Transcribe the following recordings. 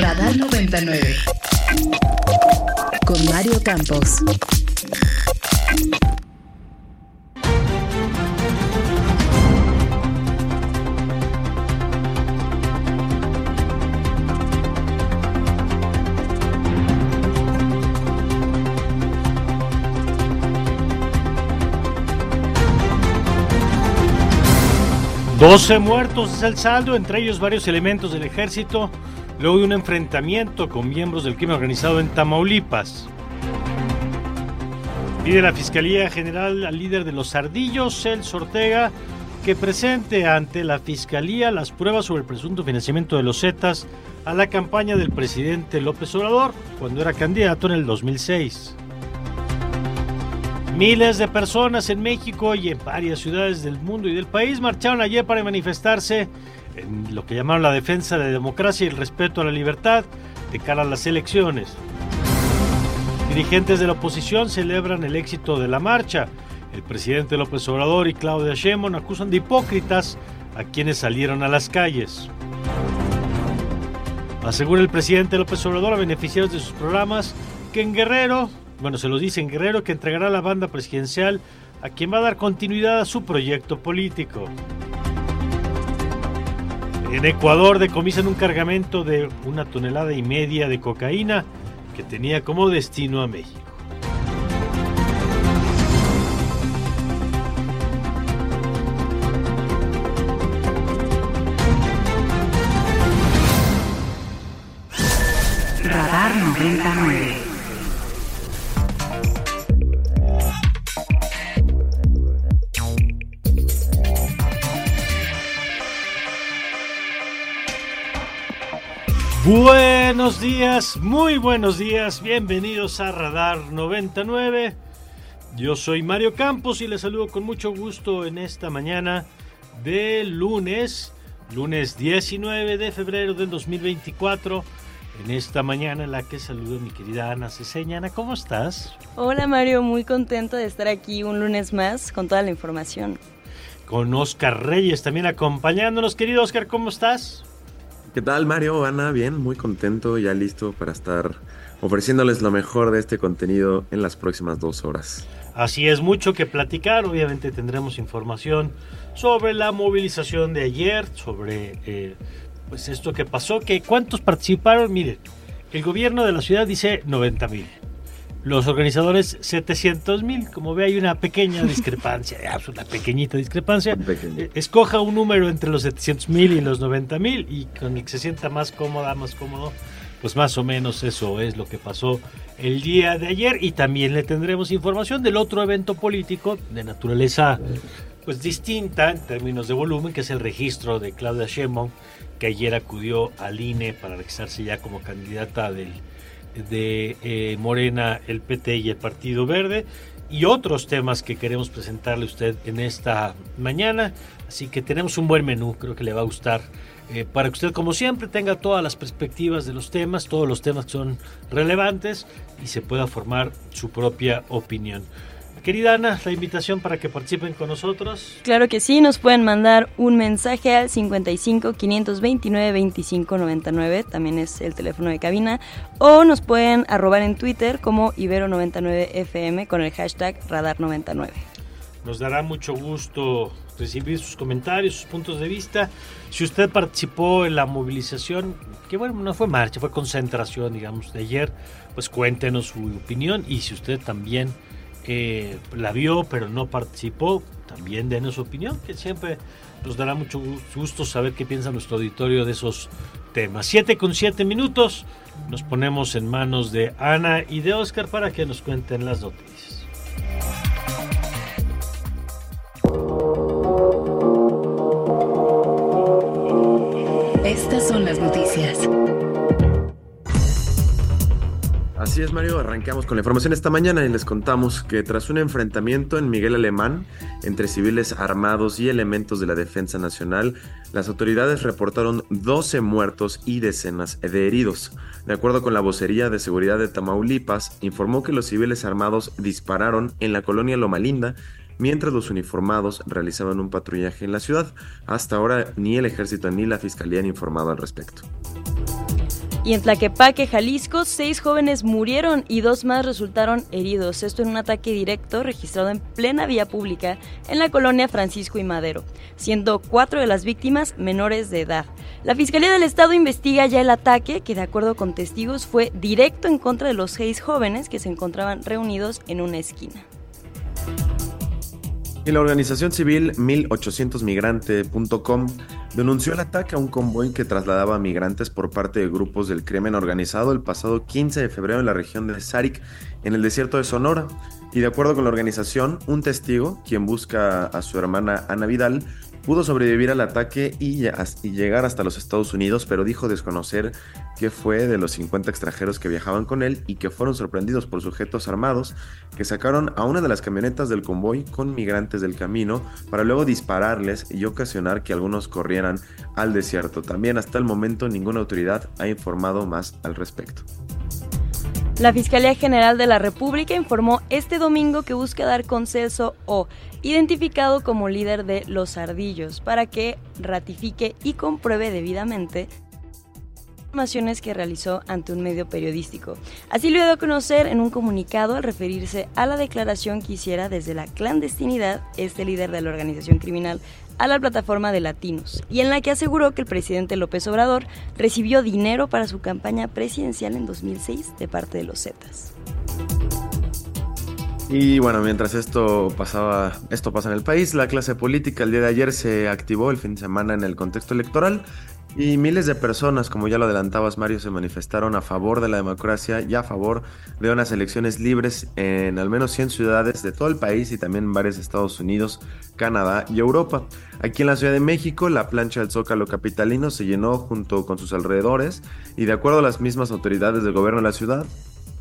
Radar 99. Con Mario Campos. Doce muertos es el saldo, entre ellos varios elementos del ejército, luego de un enfrentamiento con miembros del crimen organizado en Tamaulipas. Pide la Fiscalía General al líder de los Ardillos, Celso Ortega, que presente ante la Fiscalía las pruebas sobre el presunto financiamiento de los Zetas a la campaña del presidente López Obrador cuando era candidato en el 2006. Miles de personas en México y en varias ciudades del mundo y del país marcharon ayer para manifestarse en lo que llamaron la defensa de la democracia y el respeto a la libertad de cara a las elecciones. Dirigentes de la oposición celebran el éxito de la marcha. El presidente López Obrador y Claudia Sheinbaum acusan de hipócritas a quienes salieron a las calles. Asegura el presidente López Obrador a beneficiarios de sus programas que en Guerrero bueno, se lo dice en Guerrero que entregará la banda presidencial a quien va a dar continuidad a su proyecto político. En Ecuador decomisan un cargamento de una tonelada y media de cocaína que tenía como destino a México. Radar 99. Buenos días, muy buenos días, bienvenidos a Radar 99. Yo soy Mario Campos y les saludo con mucho gusto en esta mañana de lunes, lunes 19 de febrero del 2024. En esta mañana en la que saludo a mi querida Ana Ceseña. Ana, ¿cómo estás? Hola Mario, muy contento de estar aquí un lunes más con toda la información. Con Oscar Reyes también acompañándonos. Querido Oscar, ¿cómo estás? ¿Qué tal Mario? Ana, bien, muy contento, ya listo para estar ofreciéndoles lo mejor de este contenido en las próximas dos horas. Así es, mucho que platicar, obviamente tendremos información sobre la movilización de ayer, sobre eh, pues esto que pasó, que cuántos participaron, miren, el gobierno de la ciudad dice 90 mil, los organizadores 700 mil, como ve hay una pequeña discrepancia, una pequeñita discrepancia. Eh, escoja un número entre los 700 mil y los 90 mil y con el que se sienta más cómoda, más cómodo, pues más o menos eso es lo que pasó el día de ayer y también le tendremos información del otro evento político de naturaleza pues distinta en términos de volumen, que es el registro de Claudia Sheinbaum, que ayer acudió al INE para registrarse ya como candidata del de eh, Morena, el PT y el Partido Verde y otros temas que queremos presentarle a usted en esta mañana. Así que tenemos un buen menú, creo que le va a gustar. Eh, para que usted, como siempre, tenga todas las perspectivas de los temas, todos los temas que son relevantes y se pueda formar su propia opinión. Querida Ana, la invitación para que participen con nosotros. Claro que sí, nos pueden mandar un mensaje al 55 529 25 99, también es el teléfono de cabina, o nos pueden arrobar en Twitter como Ibero99FM con el hashtag Radar99. Nos dará mucho gusto recibir sus comentarios, sus puntos de vista. Si usted participó en la movilización, que bueno, no fue marcha, fue concentración, digamos, de ayer, pues cuéntenos su opinión y si usted también eh, la vio pero no participó, también denos su opinión, que siempre nos dará mucho gusto saber qué piensa nuestro auditorio de esos temas. Siete con siete minutos, nos ponemos en manos de Ana y de Oscar para que nos cuenten las noticias. Estas son las noticias. Así es, Mario. Arrancamos con la información esta mañana y les contamos que tras un enfrentamiento en Miguel Alemán entre civiles armados y elementos de la Defensa Nacional, las autoridades reportaron 12 muertos y decenas de heridos. De acuerdo con la vocería de seguridad de Tamaulipas, informó que los civiles armados dispararon en la colonia Loma Linda mientras los uniformados realizaban un patrullaje en la ciudad. Hasta ahora ni el ejército ni la fiscalía han informado al respecto. Y en Tlaquepaque, Jalisco, seis jóvenes murieron y dos más resultaron heridos. Esto en un ataque directo registrado en plena vía pública en la colonia Francisco y Madero, siendo cuatro de las víctimas menores de edad. La Fiscalía del Estado investiga ya el ataque, que de acuerdo con testigos fue directo en contra de los seis jóvenes que se encontraban reunidos en una esquina. Y la organización civil 1800migrante.com denunció el ataque a un convoy que trasladaba migrantes por parte de grupos del crimen organizado el pasado 15 de febrero en la región de Sarik, en el desierto de Sonora. Y de acuerdo con la organización, un testigo, quien busca a su hermana Ana Vidal, Pudo sobrevivir al ataque y, llegar hasta los Estados Unidos, pero dijo desconocer qué fue de los 50 extranjeros que viajaban con él y que fueron sorprendidos por sujetos armados que sacaron a una de las camionetas del convoy con migrantes del camino para luego dispararles y ocasionar que algunos corrieran al desierto. También hasta el momento ninguna autoridad ha informado más al respecto. La Fiscalía General de la República informó este domingo que busca dar consenso o identificado como líder de los ardillos para que ratifique y compruebe debidamente informaciones que realizó ante un medio periodístico. Así lo dio a conocer en un comunicado al referirse a la declaración que hiciera desde la clandestinidad este líder de la organización criminal a la plataforma de Latinos y en la que aseguró que el presidente López Obrador recibió dinero para su campaña presidencial en 2006 de parte de los Zetas. Y bueno, mientras esto pasaba, esto pasa en el país, la clase política el día de ayer se activó el fin de semana en el contexto electoral y miles de personas, como ya lo adelantabas Mario, se manifestaron a favor de la democracia y a favor de unas elecciones libres en al menos 100 ciudades de todo el país y también en varios Estados Unidos, Canadá y Europa. Aquí en la Ciudad de México, la plancha del Zócalo capitalino se llenó junto con sus alrededores y de acuerdo a las mismas autoridades del gobierno de la ciudad,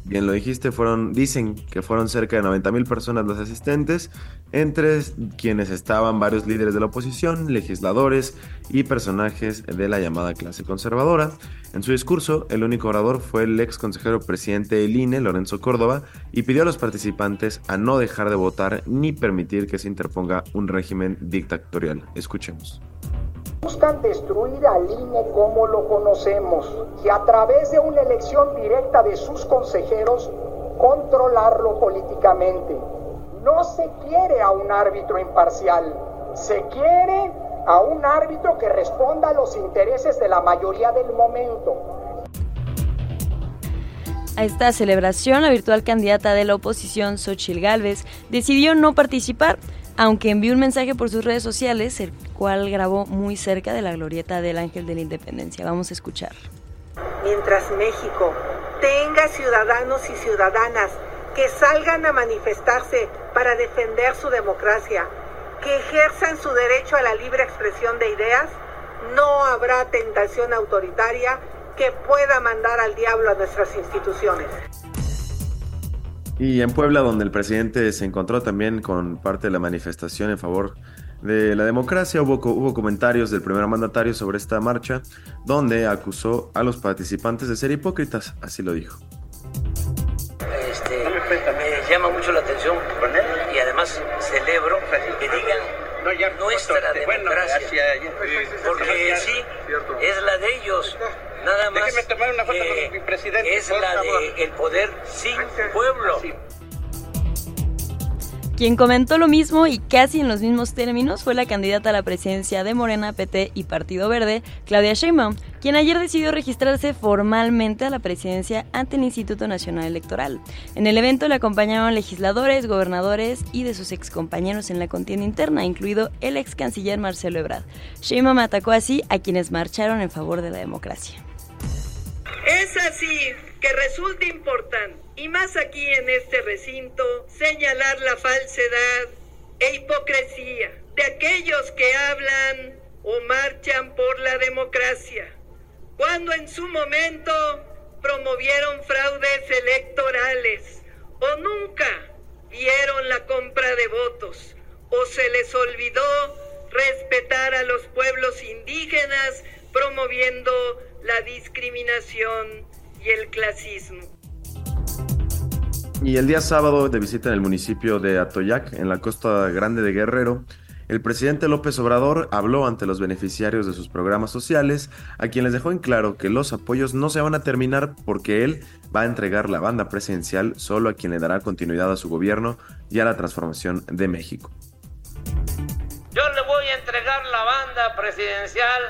bien lo dijiste, fueron, dicen que fueron cerca de 90 mil personas los asistentes, entre quienes estaban varios líderes de la oposición, legisladores y personajes de la llamada clase conservadora. En su discurso, el único orador fue el ex consejero presidente del INE, Lorenzo Córdoba, y pidió a los participantes a no dejar de votar ni permitir que se interponga un régimen dictatorial. Escuchemos. Buscan destruir al INE como lo conocemos y a través de una elección directa de sus consejeros controlarlo políticamente. No se quiere a un árbitro imparcial, se quiere a un árbitro que responda a los intereses de la mayoría del momento. A esta celebración, la virtual candidata de la oposición, Xochil Gálvez, decidió no participar, aunque envió un mensaje por sus redes sociales, el cual grabó muy cerca de la glorieta del Ángel de la Independencia. Vamos a escuchar. Mientras México tenga ciudadanos y ciudadanas que salgan a manifestarse para defender su democracia, que ejerzan su derecho a la libre expresión de ideas, no habrá tentación autoritaria que pueda mandar al diablo a nuestras instituciones. Y en Puebla, donde el presidente se encontró también con parte de la manifestación en favor de la democracia, hubo, hubo comentarios del primer mandatario sobre esta marcha, donde acusó a los participantes de ser hipócritas, así lo dijo. Este, me llama mucho la atención y además celebro que digan nuestra democracia, porque sí, es la de ellos. Nada más es la de el poder sin pueblo. Quien comentó lo mismo y casi en los mismos términos fue la candidata a la presidencia de Morena, PT y Partido Verde, Claudia Sheinbaum, quien ayer decidió registrarse formalmente a la presidencia ante el Instituto Nacional Electoral. En el evento le acompañaron legisladores, gobernadores y de sus excompañeros en la contienda interna, incluido el ex canciller Marcelo Ebrard. Sheinbaum atacó así a quienes marcharon en favor de la democracia. Es así que resulta importante, y más aquí en este recinto, señalar la falsedad e hipocresía de aquellos que hablan o marchan por la democracia, cuando en su momento promovieron fraudes electorales o nunca vieron la compra de votos o se les olvidó respetar a los pueblos indígenas promoviendo la discriminación y el clasismo. Y el día sábado, de visita en el municipio de Atoyac, en la costa grande de Guerrero, el presidente López Obrador habló ante los beneficiarios de sus programas sociales, a quienes dejó en claro que los apoyos no se van a terminar porque él va a entregar la banda presidencial solo a quien le dará continuidad a su gobierno y a la transformación de México. Yo le voy a entregar la banda presidencial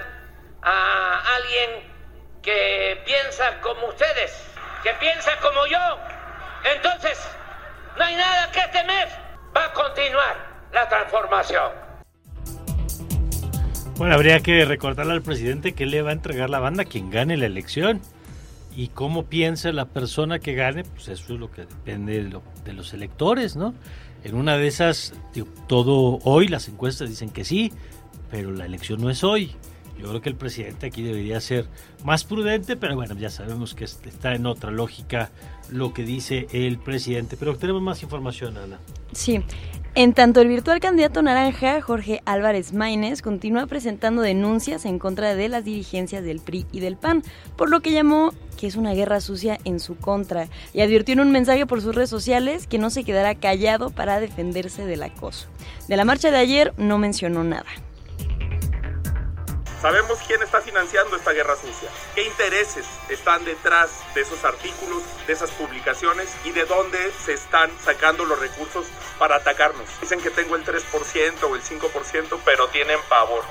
a alguien que piensa como ustedes, que piensa como yo. Entonces, no hay nada que temer. Va a continuar la transformación. Bueno, habría que recordarle al presidente que le va a entregar la banda a quien gane la elección. Y cómo piensa la persona que gane, pues eso es lo que depende de, los electores, ¿no? En una de esas, todo hoy las encuestas dicen que sí, pero la elección no es hoy. Yo creo que el presidente aquí debería ser más prudente, pero bueno, ya sabemos que está en otra lógica lo que dice el presidente. Pero tenemos más información, Ana. Sí, en tanto, el virtual candidato naranja, Jorge Álvarez Maínez, continúa presentando denuncias en contra de las dirigencias del PRI y del PAN, por lo que llamó que es una guerra sucia en su contra y advirtió en un mensaje por sus redes sociales que no se quedará callado para defenderse del acoso. De la marcha de ayer no mencionó nada. Sabemos quién está financiando esta guerra sucia, qué intereses están detrás de esos artículos, de esas publicaciones y de dónde se están sacando los recursos para atacarnos. Dicen que tengo el 3% o el 5%, pero tienen pavor.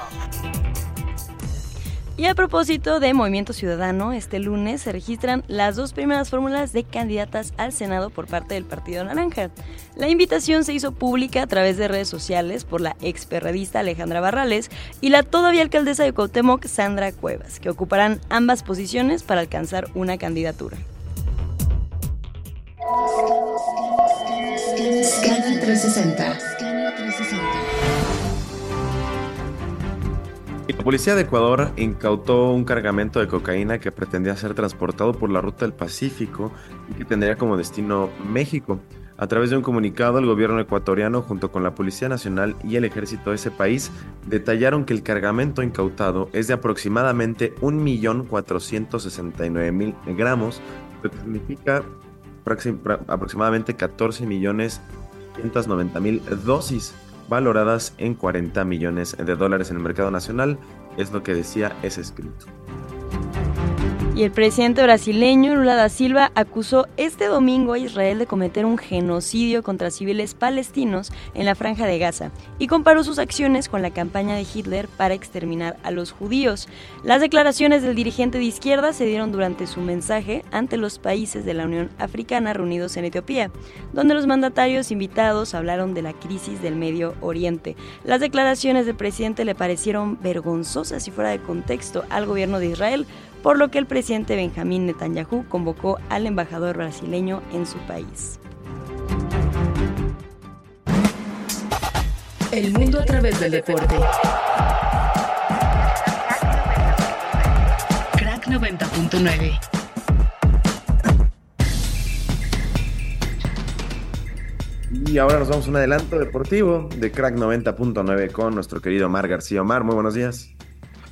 Y a propósito de Movimiento Ciudadano, este lunes se registran las dos primeras fórmulas de candidatas al Senado por parte del Partido Naranja. La invitación se hizo pública a través de redes sociales por la ex perredista Alejandra Barrales y la todavía alcaldesa de Cuauhtémoc, Sandra Cuevas, que ocuparán ambas posiciones para alcanzar una candidatura. 360. La policía de Ecuador incautó un cargamento de cocaína que pretendía ser transportado por la ruta del Pacífico y que tendría como destino México. A través de un comunicado, el gobierno ecuatoriano, junto con la Policía Nacional y el ejército de ese país, detallaron que el cargamento incautado es de aproximadamente 1.469.000 gramos, lo que significa aproximadamente 14 millones mil dosis valoradas en 40 millones de dólares en el mercado nacional, es lo que decía ese escrito. Y el presidente brasileño Lula da Silva acusó este domingo a Israel de cometer un genocidio contra civiles palestinos en la franja de Gaza y comparó sus acciones con la campaña de Hitler para exterminar a los judíos. Las declaraciones del dirigente de izquierda se dieron durante su mensaje ante los países de la Unión Africana reunidos en Etiopía, donde los mandatarios invitados hablaron de la crisis del Medio Oriente. Las declaraciones del presidente le parecieron vergonzosas y fuera de contexto al gobierno de Israel, por lo que el presidente Benjamín Netanyahu convocó al embajador brasileño en su país. El mundo a través del deporte. Crack 90.9. Y ahora nos vamos a un adelanto deportivo de Crack 90.9 con nuestro querido Mar García. Omar, muy buenos días.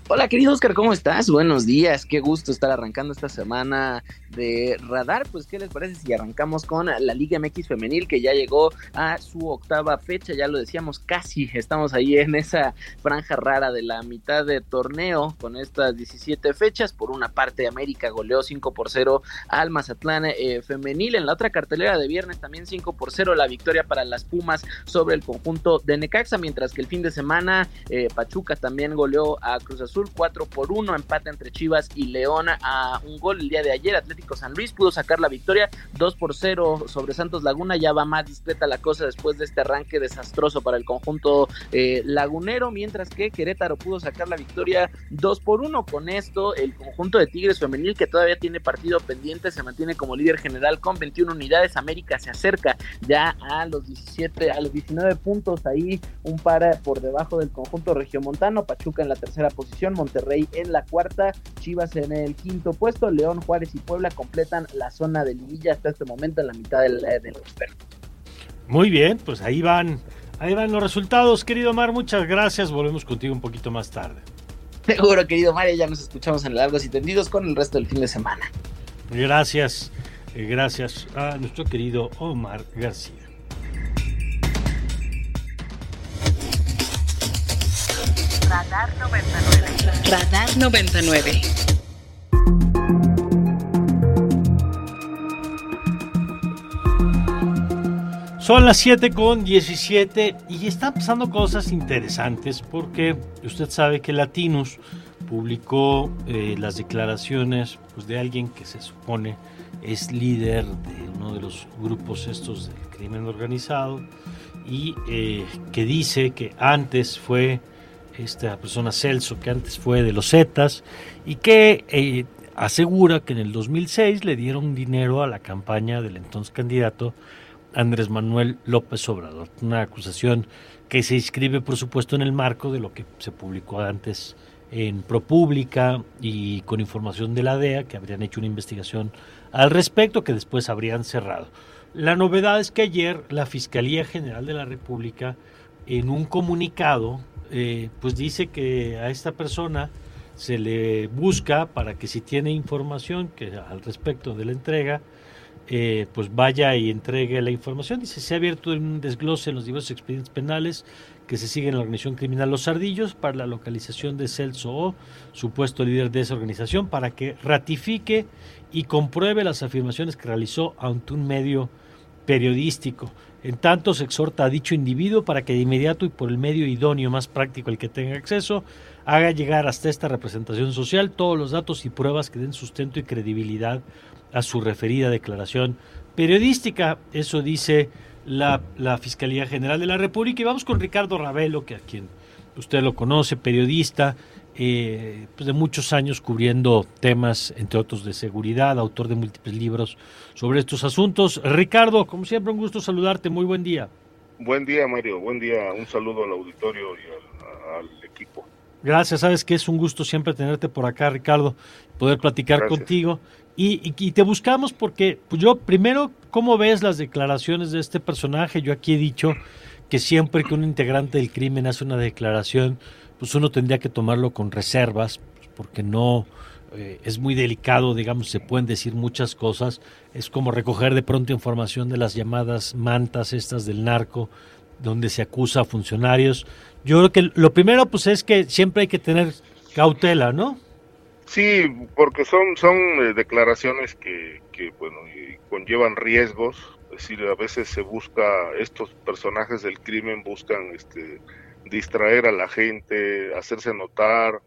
Hola querido Oscar, ¿cómo estás? Buenos días, qué gusto estar arrancando esta semana de radar. Pues, ¿qué les parece si arrancamos con la Liga MX Femenil que ya llegó a su octava fecha? Ya lo decíamos, casi estamos ahí en esa franja rara de la mitad de torneo con estas 17 fechas. Por una parte, América goleó 5 por 0 al Mazatlán eh, Femenil. En la otra cartelera de viernes también 5 por 0 la victoria para las Pumas sobre el conjunto de Necaxa, mientras que el fin de semana eh, Pachuca también goleó a Cruz Azul 4 por 1, empate entre Chivas y León a un gol el día de ayer. Atlético San Luis pudo sacar la victoria 2 por 0 sobre Santos Laguna, ya va más discreta la cosa después de este arranque desastroso para el conjunto eh, lagunero, mientras que Querétaro pudo sacar la victoria 2 por 1. Con esto, el conjunto de Tigres femenil que todavía tiene partido pendiente se mantiene como líder general con 21 unidades. América se acerca ya a los 17, a los 19 puntos ahí, un par por debajo del conjunto regiomontano, Pachuca en la tercera posición, Monterrey en la cuarta, Chivas en el quinto puesto, León, Juárez y Puebla completan la zona de liguilla hasta este momento en la mitad del, eh, del Muy bien, pues ahí van, ahí van los resultados, querido Mar, muchas gracias, volvemos contigo un poquito más tarde. Seguro, querido Mario, ya nos escuchamos en Largos y Tendidos con el resto del fin de semana. Gracias, eh, gracias a nuestro querido Omar García. Radar 99. Radar 99. Son las 7 con 17 y están pasando cosas interesantes porque usted sabe que Latinus publicó eh, las declaraciones pues, de alguien que se supone es líder de uno de los grupos estos del crimen organizado y eh, que dice que antes fue esta persona Celso, que antes fue de los Zetas y que eh, asegura que en el 2006 le dieron dinero a la campaña del entonces candidato Andrés Manuel López Obrador. Una acusación que se inscribe, por supuesto, en el marco de lo que se publicó antes en ProPública y con información de la DEA, que habrían hecho una investigación al respecto, que después habrían cerrado. La novedad es que ayer la Fiscalía General de la República, en un comunicado, eh, pues dice que a esta persona se le busca para que si tiene información que al respecto de la entrega, eh, pues vaya y entregue la información. Dice, se ha abierto un desglose en los diversos expedientes penales que se siguen en la organización criminal Los Ardillos para la localización de Celso O, supuesto líder de esa organización, para que ratifique y compruebe las afirmaciones que realizó ante un medio periodístico. En tanto, se exhorta a dicho individuo para que de inmediato y por el medio idóneo más práctico al que tenga acceso, haga llegar hasta esta representación social todos los datos y pruebas que den sustento y credibilidad a su referida declaración periodística. Eso dice la, Fiscalía General de la República. Y vamos con Ricardo Ravelo, que a quien usted lo conoce, periodista, eh, pues de muchos años cubriendo temas, entre otros, de seguridad, autor de múltiples libros sobre estos asuntos. Ricardo, como siempre, un gusto saludarte. Muy buen día. Buen día, Mario. Buen día. Un saludo al auditorio y al, equipo. Gracias, sabes que es un gusto siempre tenerte por acá, Ricardo, poder platicar contigo. Y, te buscamos porque pues yo, primero, ¿cómo ves las declaraciones de este personaje? Yo aquí he dicho que siempre que un integrante del crimen hace una declaración, pues uno tendría que tomarlo con reservas, porque no eh, es muy delicado, digamos, se pueden decir muchas cosas. Es como recoger de pronto información de las llamadas mantas estas del narco, donde se acusa a funcionarios. Yo creo que lo primero, pues, es que siempre hay que tener cautela, ¿no? Sí, porque son, son eh, declaraciones que, que bueno, conllevan riesgos, es decir, a veces se busca, estos personajes del crimen buscan este, distraer a la gente, hacerse notar,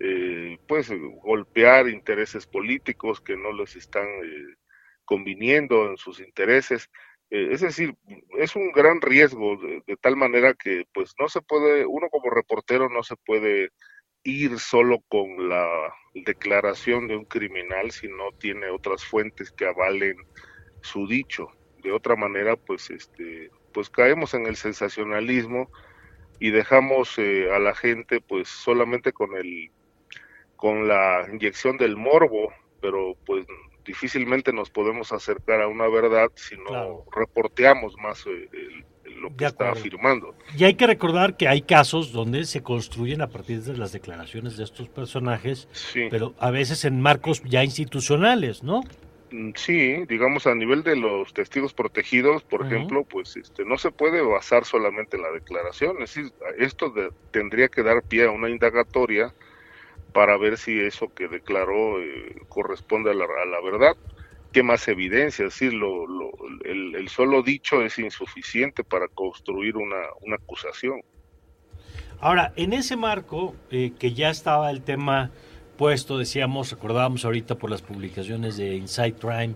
eh, pues golpear intereses políticos que no les están eh, conviniendo en sus intereses. es decir, es un gran riesgo de, de, tal manera que pues no se puede, uno como reportero no se puede ir solo con la declaración de un criminal si no tiene otras fuentes que avalen su dicho. De otra manera, pues este, pues caemos en el sensacionalismo y dejamos eh, a la gente pues solamente con el con la inyección del morbo, pero pues difícilmente nos podemos acercar a una verdad si no reporteamos más eh, el, lo que está afirmando. Y hay que recordar que hay casos donde se construyen a partir de las declaraciones de estos personajes, pero a veces en marcos ya institucionales, ¿no? Mm, sí, digamos a nivel de los testigos protegidos, por ejemplo, pues este no se puede basar solamente en la declaración, es decir, esto tendría que dar pie a una indagatoria para ver si eso que declaró eh, corresponde a la, a la verdad. Qué más evidencia, es decir, lo, el, solo dicho es insuficiente para construir una, acusación. Ahora, en ese marco, eh, que ya estaba el tema puesto, decíamos, recordábamos ahorita por las publicaciones de Inside Crime,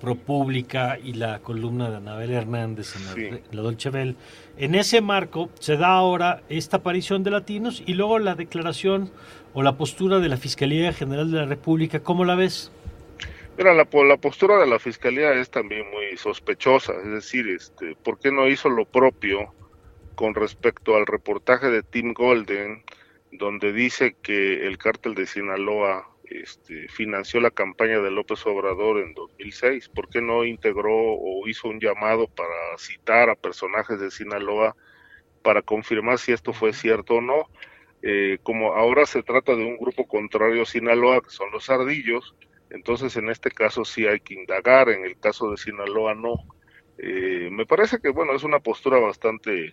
ProPublica y la columna de Anabel Hernández en la, la Dolce Bell. En ese marco se da ahora esta aparición de latinos y luego la declaración o la postura de la Fiscalía General de la República. ¿Cómo la ves? Mira, la, la postura de la fiscalía es también muy sospechosa, es decir, este, ¿por qué no hizo lo propio con respecto al reportaje de Tim Golden, donde dice que el cártel de Sinaloa este, financió la campaña de López Obrador en 2006? ¿Por qué no integró o hizo un llamado para citar a personajes de Sinaloa para confirmar si esto fue cierto o no? Eh, como ahora se trata de un grupo contrario a Sinaloa, que son los ardillos, entonces en este caso sí hay que indagar, en el caso de Sinaloa no. Eh, me parece que bueno, es una postura bastante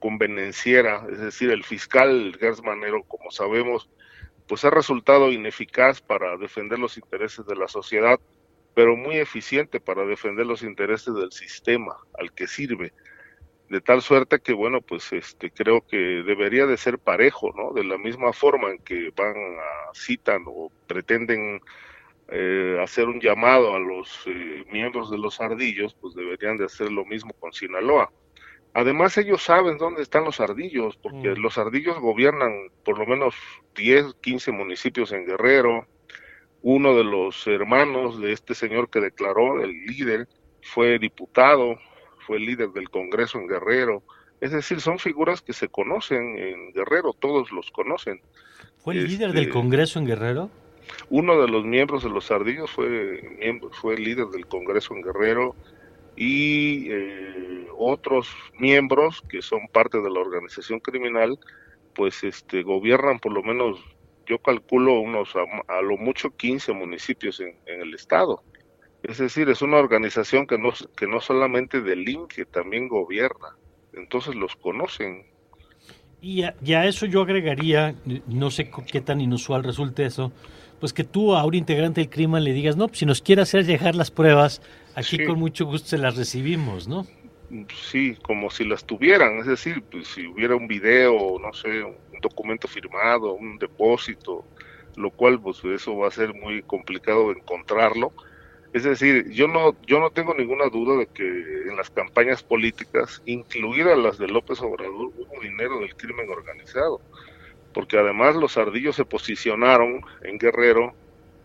convenenciera, es decir, el fiscal Gers Manero, como sabemos, pues ha resultado ineficaz para defender los intereses de la sociedad, pero muy eficiente para defender los intereses del sistema al que sirve. De tal suerte que bueno pues este creo que debería de ser parejo no de la misma forma en que van a citan o pretenden eh, hacer un llamado a los eh, miembros de los ardillos pues deberían de hacer lo mismo con Sinaloa además ellos saben dónde están los ardillos porque los ardillos gobiernan por lo menos 10 15 municipios en Guerrero uno de los hermanos de este señor que declaró el líder fue diputado fue líder del Congreso en Guerrero. Es decir, son figuras que se conocen en Guerrero, todos los conocen. ¿Fue el líder del Este, Congreso en Guerrero? Uno de los miembros de los Ardillos fue, miembro, fue líder del Congreso en Guerrero y eh, otros miembros que son parte de la organización criminal, pues este gobiernan por lo menos, yo calculo unos a, a lo mucho 15 municipios en, el estado. Es decir, es una organización que no, que no solamente delinque, también gobierna. Entonces los conocen. Y a, y a eso yo agregaría, no sé qué tan inusual resulte eso, pues que tú a un integrante del crimen le digas, no, pues si nos quiere hacer llegar las pruebas, aquí Sí. con mucho gusto se las recibimos, ¿no? Sí, como si las tuvieran. Es decir, pues, si hubiera un video, no sé, un documento firmado, un depósito, lo cual pues eso va a ser muy complicado encontrarlo. Es decir, yo no, yo no tengo ninguna duda de que en las campañas políticas, incluidas las de López Obrador, hubo dinero del crimen organizado. Porque además los ardillos se posicionaron en Guerrero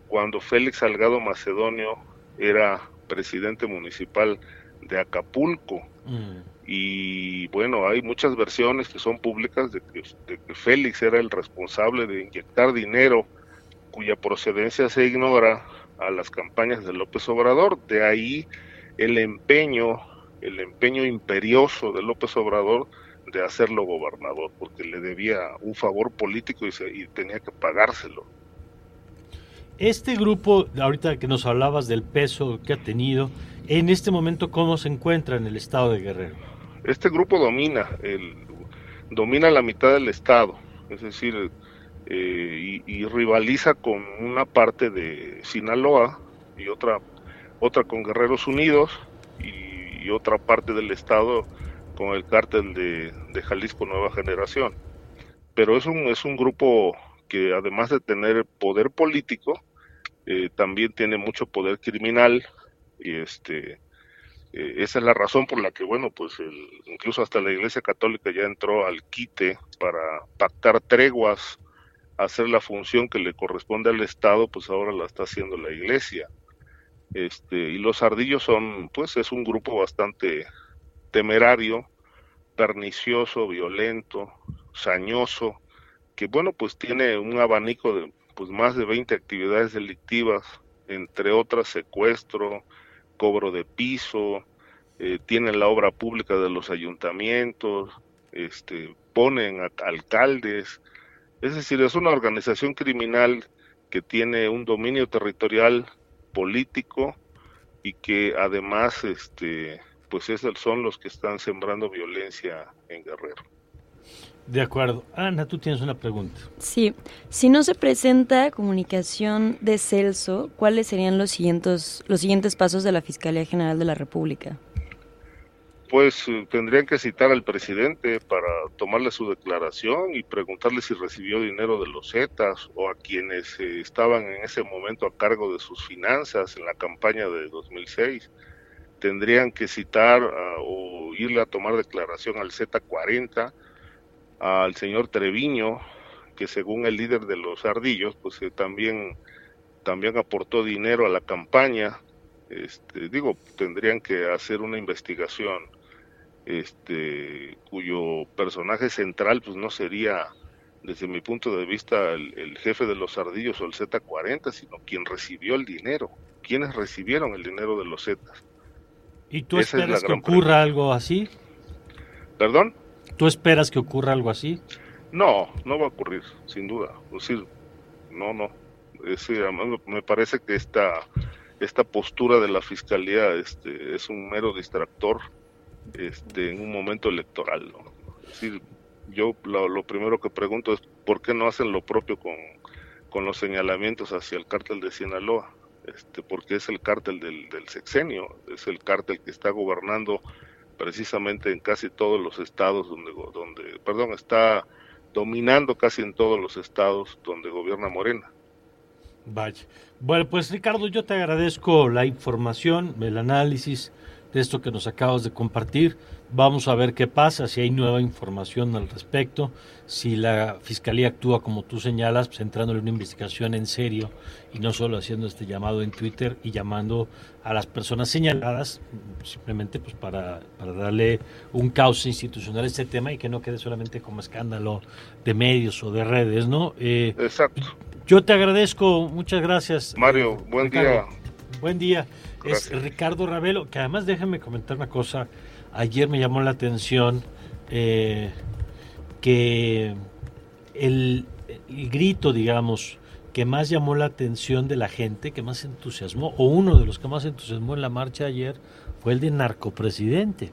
cuando Félix Salgado Macedonio era presidente municipal de Acapulco. Y bueno, hay muchas versiones que son públicas de que, de que Félix era el responsable de inyectar dinero cuya procedencia se ignora a las campañas de López Obrador. De ahí el empeño, el empeño imperioso de López Obrador de hacerlo gobernador, porque le debía un favor político y, se- y tenía que pagárselo. Este grupo, ahorita que nos hablabas del peso que ha tenido, en este momento, ¿cómo se encuentra en el estado de Guerrero? Este grupo domina, el, domina la mitad del estado, es decir, eh, y, rivaliza con una parte de Sinaloa y otra, otra con Guerreros Unidos y, y otra parte del estado con el cártel de, de Jalisco Nueva Generación. Pero es un, es un grupo que además de tener poder político, eh, también tiene mucho poder criminal y este eh, esa es la razón por la que bueno pues el, incluso hasta la Iglesia Católica ya entró al quite para pactar treguas hacer la función que le corresponde al Estado pues ahora la está haciendo la Iglesia. Este y los ardillos son pues es un grupo bastante temerario pernicioso violento sañoso que bueno pues tiene un abanico de pues más de 20 actividades delictivas entre otras secuestro cobro de piso eh, tienen la obra pública de los ayuntamientos este ponen a alcaldes. Es decir es una organización criminal que tiene un dominio territorial político y que además este pues es son los que están sembrando violencia en Guerrero De acuerdo. Ana, tú tienes una pregunta. Sí, si no se presenta comunicación de Celso, ¿cuáles serían los siguientes, los siguientes pasos de la Fiscalía General de la República? pues eh, tendrían que citar al presidente para tomarle su declaración y preguntarle si recibió dinero de los Zetas o a quienes eh, estaban en ese momento a cargo de sus finanzas en la campaña de 2006. Tendrían que citar o irle a tomar declaración al Z40, al señor Treviño, que según el líder de los ardillos, pues eh, también, también aportó dinero a la campaña. Este, digo, tendrían que hacer una investigación este, cuyo personaje central pues no sería desde mi punto de vista el, jefe de los ardillos o el Z40, sino quien recibió el dinero, quienes recibieron el dinero de los Zetas. ¿Y tú esperas que ocurra algo así? ¿Perdón? ¿Tú esperas que ocurra algo así? No, no va a ocurrir, sin duda. Es decir, no, no. me parece que esta, esta postura de la fiscalía este, es un mero distractor este, en un momento electoral. Es decir, yo lo, primero que pregunto es por qué no hacen lo propio con, con los señalamientos hacia el cártel de Sinaloa, este, porque es el cártel del, del sexenio, es el cártel que está gobernando precisamente en casi todos los estados donde, donde, perdón, está dominando casi en todos los estados donde gobierna Morena. Vaya. Bueno, pues Ricardo, yo te agradezco la información, el análisis de esto que nos acabas de compartir. Vamos a ver qué pasa, si hay nueva información al respecto, si la Fiscalía actúa como tú señalas, pues entrándole una investigación en serio y no solo haciendo este llamado en Twitter y llamando a las personas señaladas simplemente pues para, para darle un cauce institucional a este tema y que no quede solamente como escándalo de medios o de redes, ¿no? Eh, Exacto. Yo te agradezco, muchas gracias. Mario, buen día. Buen día es Ricardo Ravelo, que además déjame comentar una cosa, ayer me llamó la atención eh, que el, grito, digamos, que más llamó la atención de la gente, que más entusiasmó, o uno de los que más entusiasmó en la marcha ayer, fue el de narcopresidente.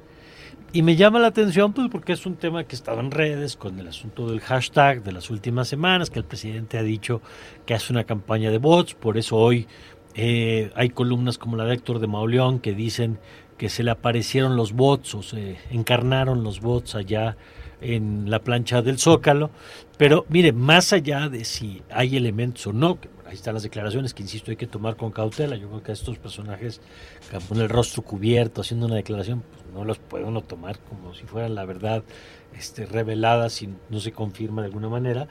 Y me llama la atención pues porque es un tema que estaba en redes con el asunto del hashtag de las últimas semanas, que el presidente ha dicho que hace una campaña de bots, por eso hoy eh, hay columnas como la de Héctor de Mauleón que dicen que se le aparecieron los bots o se encarnaron los bots allá en la plancha del Zócalo. Pero mire, más allá de si hay elementos o no, ahí están las declaraciones que, insisto, hay que tomar con cautela. Yo creo que a estos personajes con el rostro cubierto, haciendo una declaración, pues no los puede uno tomar como si fuera la verdad este, revelada si no se confirma de alguna manera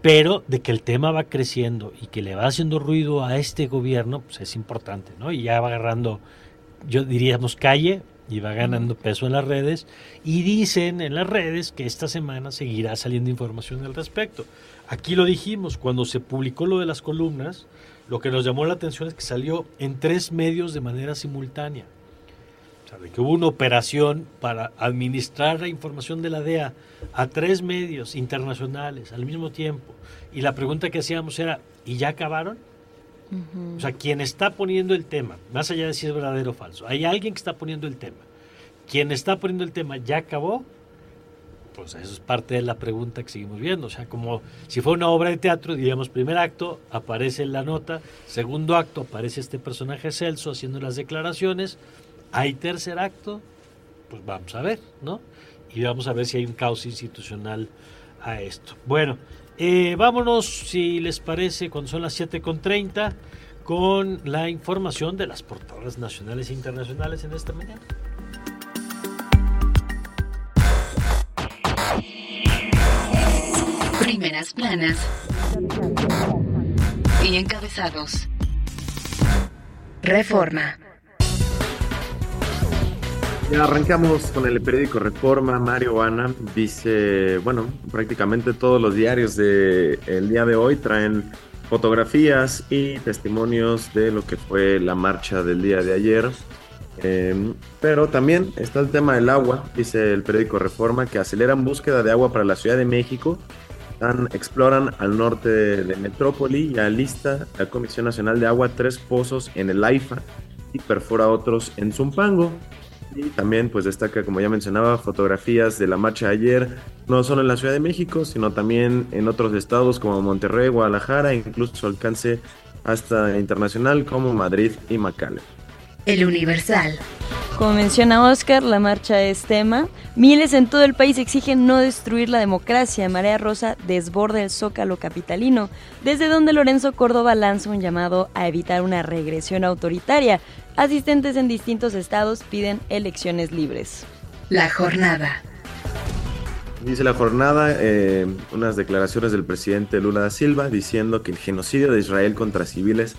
pero de que el tema va creciendo y que le va haciendo ruido a este gobierno, pues es importante, ¿no? Y ya va agarrando, yo diríamos, calle y va ganando peso en las redes. Y dicen en las redes que esta semana seguirá saliendo información al respecto. Aquí lo dijimos, cuando se publicó lo de las columnas, lo que nos llamó la atención es que salió en tres medios de manera simultánea. O sea, de que hubo una operación para administrar la información de la DEA a tres medios internacionales al mismo tiempo. Y la pregunta que hacíamos era, ¿y ya acabaron? O sea, quien está poniendo el tema, más allá de si es verdadero o falso, hay alguien que está poniendo el tema. Quien está poniendo el tema ya acabó, pues eso es parte de la pregunta que seguimos viendo. O sea, como si fuera una obra de teatro, diríamos, primer acto, aparece la nota, segundo acto, aparece este personaje Celso haciendo las declaraciones, hay tercer acto, pues vamos a ver, ¿no? Y vamos a ver si hay un caos institucional a esto. Bueno, eh, vámonos, si les parece, cuando son las 7.30, con la información de las portadas nacionales e internacionales en esta mañana. Primeras planas y encabezados. Reforma. Arrancamos con el periódico Reforma. Mario Ana dice, bueno, prácticamente todos los diarios del el día de hoy traen fotografías y testimonios de lo que fue la marcha del día de ayer. Em, pero también está el tema del agua, dice el periódico Reforma, que aceleran búsqueda de agua para la Ciudad de México. exploran al norte de, Metrópoli y alista la Comisión Nacional de Agua tres pozos en el AIFA y perfora otros en Zumpango. Y también pues destaca, como ya mencionaba, fotografías de la marcha ayer, no solo en la Ciudad de México, sino también en otros estados como Monterrey, Guadalajara, incluso su alcance hasta internacional como Madrid y Macale. El Universal. Como menciona Oscar, la marcha es tema. Miles en todo el país exigen no destruir la democracia. Marea Rosa desborda el zócalo capitalino, desde donde Lorenzo Córdoba lanza un llamado a evitar una regresión autoritaria. Asistentes en distintos estados piden elecciones libres. La jornada. Dice la jornada eh, unas declaraciones del presidente Lula da Silva diciendo que el genocidio de Israel contra civiles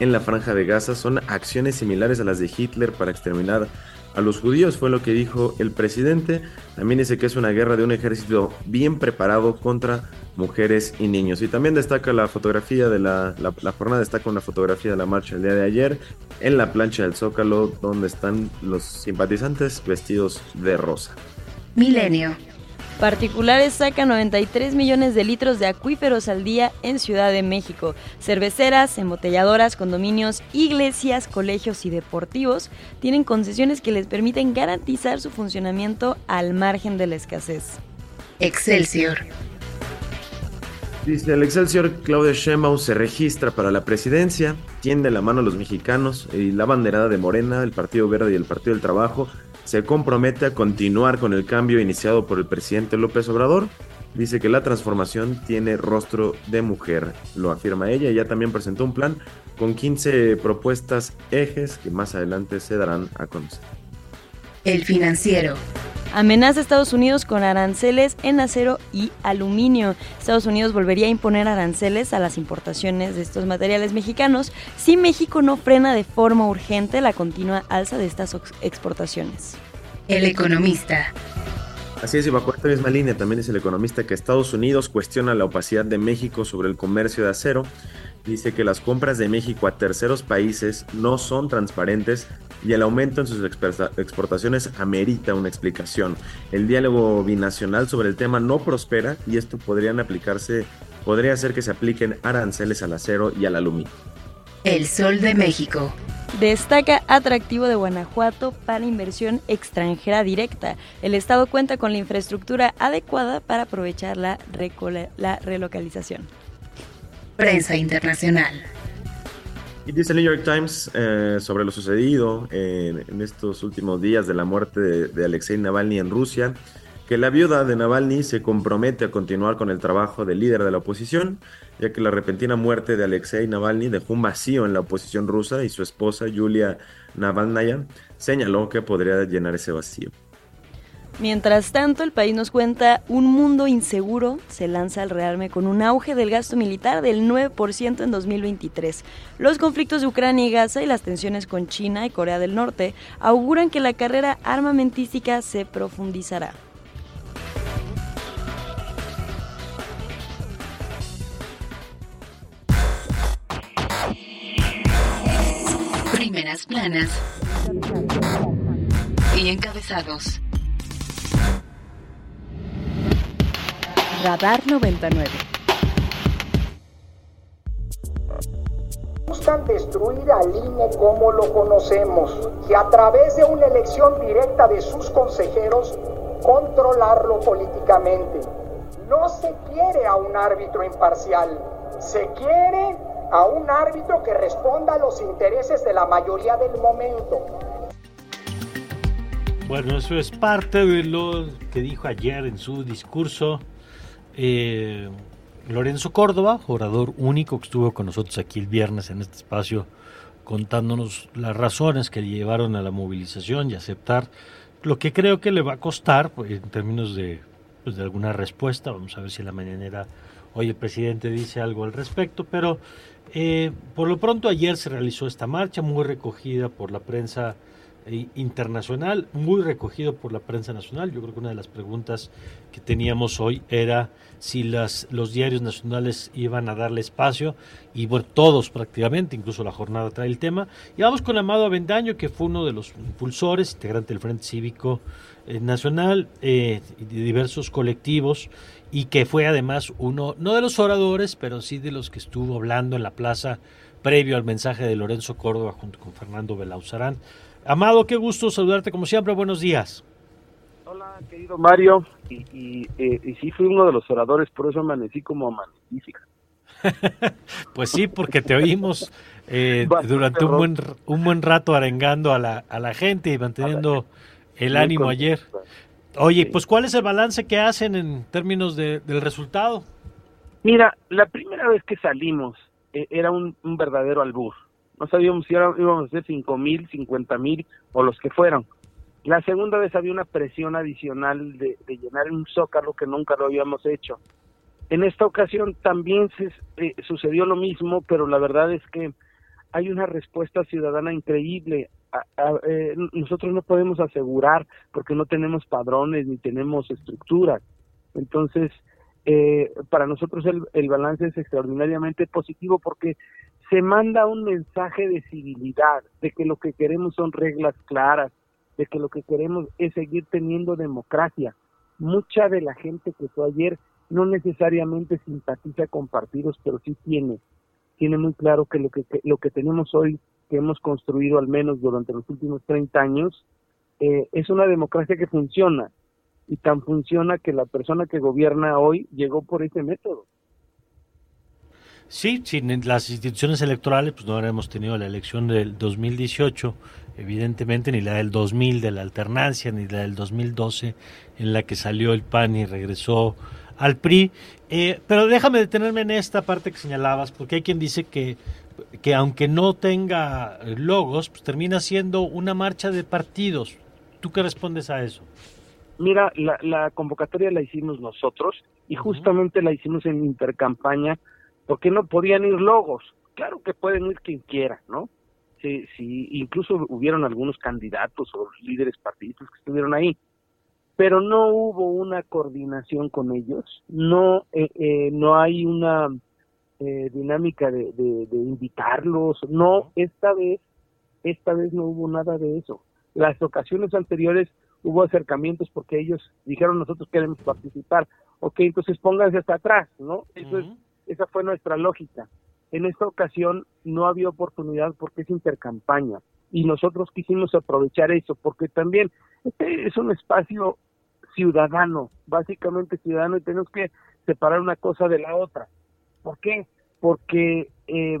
en la franja de Gaza son acciones similares a las de Hitler para exterminar a los judíos, fue lo que dijo el presidente. También dice que es una guerra de un ejército bien preparado contra mujeres y niños. Y también destaca la fotografía de la, la, la jornada, destaca una fotografía de la marcha el día de ayer en la plancha del Zócalo, donde están los simpatizantes vestidos de rosa. Milenio. Particulares sacan 93 millones de litros de acuíferos al día en Ciudad de México. Cerveceras, embotelladoras, condominios, iglesias, colegios y deportivos tienen concesiones que les permiten garantizar su funcionamiento al margen de la escasez. Excelsior. Dice el Excelsior, Claudia Sheinbaum se registra para la presidencia, tiende la mano a los mexicanos y la banderada de Morena, el Partido Verde y el Partido del Trabajo se compromete a continuar con el cambio iniciado por el presidente López Obrador. Dice que la transformación tiene rostro de mujer, lo afirma ella. Ella también presentó un plan con 15 propuestas ejes que más adelante se darán a conocer. El financiero. Amenaza a Estados Unidos con aranceles en acero y aluminio. Estados Unidos volvería a imponer aranceles a las importaciones de estos materiales mexicanos si México no frena de forma urgente la continua alza de estas exportaciones. El economista. Así es, y bajo esta misma línea también es el economista que Estados Unidos cuestiona la opacidad de México sobre el comercio de acero. Dice que las compras de México a terceros países no son transparentes y el aumento en sus exportaciones amerita una explicación. El diálogo binacional sobre el tema no prospera y esto podrían aplicarse, podría hacer que se apliquen aranceles al acero y al aluminio. El Sol de México. Destaca atractivo de Guanajuato para inversión extranjera directa. El Estado cuenta con la infraestructura adecuada para aprovechar la, la relocalización. Prensa internacional. Y dice el New York Times eh, sobre lo sucedido en, en, estos últimos días de la muerte de, de, Alexei Navalny en Rusia, que la viuda de Navalny se compromete a continuar con el trabajo del líder de la oposición, ya que la repentina muerte de Alexei Navalny dejó un vacío en la oposición rusa y su esposa Yulia Navalnaya señaló que podría llenar ese vacío. Mientras tanto, el país nos cuenta un mundo inseguro se lanza al rearme con un auge del gasto militar del 9% en 2023. Los conflictos de Ucrania y Gaza y las tensiones con China y Corea del Norte auguran que la carrera armamentística se profundizará. Primeras planas y encabezados. Radar 99. Buscan destruir al INE como lo conocemos y a través de una elección directa de sus consejeros controlarlo políticamente. No se quiere a un árbitro imparcial, se quiere a un árbitro que responda a los intereses de la mayoría del momento. Bueno, eso es parte de lo que dijo ayer en su discurso eh, Lorenzo Córdoba, orador único que estuvo con nosotros aquí el viernes en este espacio contándonos las razones que le llevaron a la movilización y aceptar lo que creo que le va a costar pues, en términos de, pues, de alguna respuesta. Vamos a ver si la mañanera hoy el presidente dice algo al respecto, pero eh, por lo pronto ayer se realizó esta marcha muy recogida por la prensa internacional, muy recogido por la prensa nacional. Yo creo que una de las preguntas que teníamos hoy era si las, los diarios nacionales iban a darle espacio, y bueno, todos prácticamente, incluso la jornada trae el tema. Y vamos con Amado Avendaño, que fue uno de los impulsores, integrante del Frente Cívico eh, Nacional, eh, de diversos colectivos, y que fue además uno, no de los oradores, pero sí de los que estuvo hablando en la plaza previo al mensaje de Lorenzo Córdoba junto con Fernando Belauzarán. Amado, qué gusto saludarte como siempre, buenos días. Hola, querido Mario, y, y, eh, y sí fui uno de los oradores, por eso amanecí como amanecí. pues sí, porque te oímos eh, durante un buen, un buen rato arengando a la, a la gente y manteniendo el ánimo ayer. Oye, pues ¿cuál es el balance que hacen en términos de, del resultado? Mira, la primera vez que salimos eh, era un, un, verdadero albur. No sabíamos si íbamos a hacer cinco mil, cincuenta mil o los que fueran. La segunda vez había una presión adicional de, de, llenar un zócalo que nunca lo habíamos hecho. En esta ocasión también se, eh, sucedió lo mismo, pero la verdad es que hay una respuesta ciudadana increíble. Eh, nosotros no podemos asegurar porque no tenemos padrones ni tenemos estructuras. Entonces, eh, para nosotros el, balance es extraordinariamente positivo porque se manda un mensaje de civilidad, de que lo que queremos son reglas claras, de que lo que queremos es seguir teniendo democracia. Mucha de la gente que fue ayer no necesariamente simpatiza con partidos, pero sí tiene, tiene muy claro que lo que, lo que tenemos hoy, que hemos construido al menos durante los últimos 30 años, eh, es una democracia que funciona y tan funciona que la persona que gobierna hoy llegó por ese método. Sí, sin las instituciones electorales, pues no habremos tenido la elección del 2018, evidentemente, ni la del 2000 de la alternancia, ni la del 2012 en la que salió el PAN y regresó al PRI. Eh, pero déjame detenerme en esta parte que señalabas, porque hay quien dice que, que aunque no tenga logos, pues termina siendo una marcha de partidos. ¿Tú qué respondes a eso? Mira, la, la convocatoria la hicimos nosotros y justamente uh -huh. la hicimos en intercampaña porque no podían ir logos. Claro que pueden ir quien quiera, ¿no? Sí, sí, incluso hubieron algunos candidatos o líderes partidistas que estuvieron ahí, pero no hubo una coordinación con ellos, no, eh, eh, no hay una eh, dinámica de, de, invitarlos, no, esta vez, esta vez no hubo nada de eso. Las ocasiones anteriores hubo acercamientos porque ellos dijeron nosotros queremos participar, ok, entonces pónganse hasta atrás, ¿no? Eso es esa fue nuestra lógica. En esta ocasión no había oportunidad porque es intercampaña y nosotros quisimos aprovechar eso porque también este es un espacio ciudadano, básicamente ciudadano y tenemos que separar una cosa de la otra. ¿Por qué? Porque eh,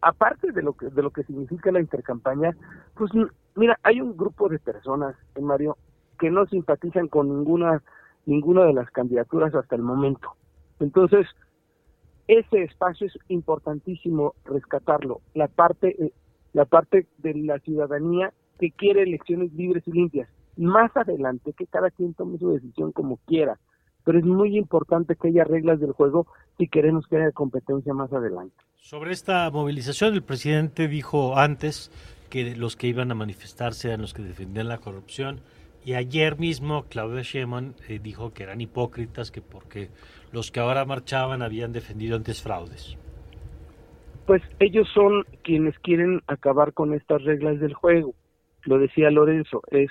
aparte de lo que de lo que significa la intercampaña, pues mira, hay un grupo de personas, eh, Mario, que no simpatizan con ninguna ninguna de las candidaturas hasta el momento. Entonces, ese espacio es importantísimo rescatarlo, la parte, eh, la parte de la ciudadanía que quiere elecciones libres y limpias. Más adelante, que cada quien tome su decisión como quiera, pero es muy importante que haya reglas del juego si queremos que haya competencia más adelante. Sobre esta movilización, el presidente dijo antes que los que iban a manifestarse eran los que defendían la corrupción y ayer mismo Claudia Sheinbaum eh, dijo que eran hipócritas, que porque los que ahora marchaban habían defendido antes fraudes. Pues ellos son quienes quieren acabar con estas reglas del juego. Lo decía Lorenzo, es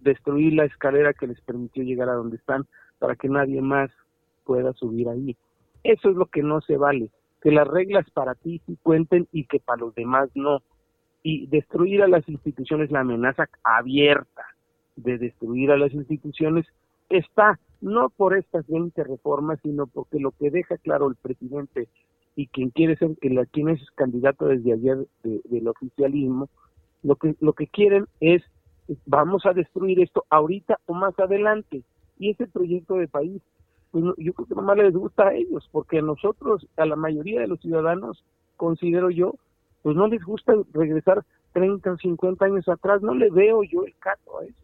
destruir la escalera que les permitió llegar a donde están para que nadie más pueda subir ahí. Eso es lo que no se vale, que las reglas para ti sí cuenten y que para los demás no. Y destruir a las instituciones, la amenaza abierta de destruir a las instituciones está no por estas 20 reformas, sino porque lo que deja claro el presidente y quien quiere ser, quien es candidato desde ayer de, del oficialismo, lo que, lo que quieren es, vamos a destruir esto ahorita o más adelante. Y ese proyecto de país, pues yo creo que nomás les gusta a ellos, porque a nosotros, a la mayoría de los ciudadanos, considero yo, pues no les gusta regresar 30 o 50 años atrás, no le veo yo el caso a eso.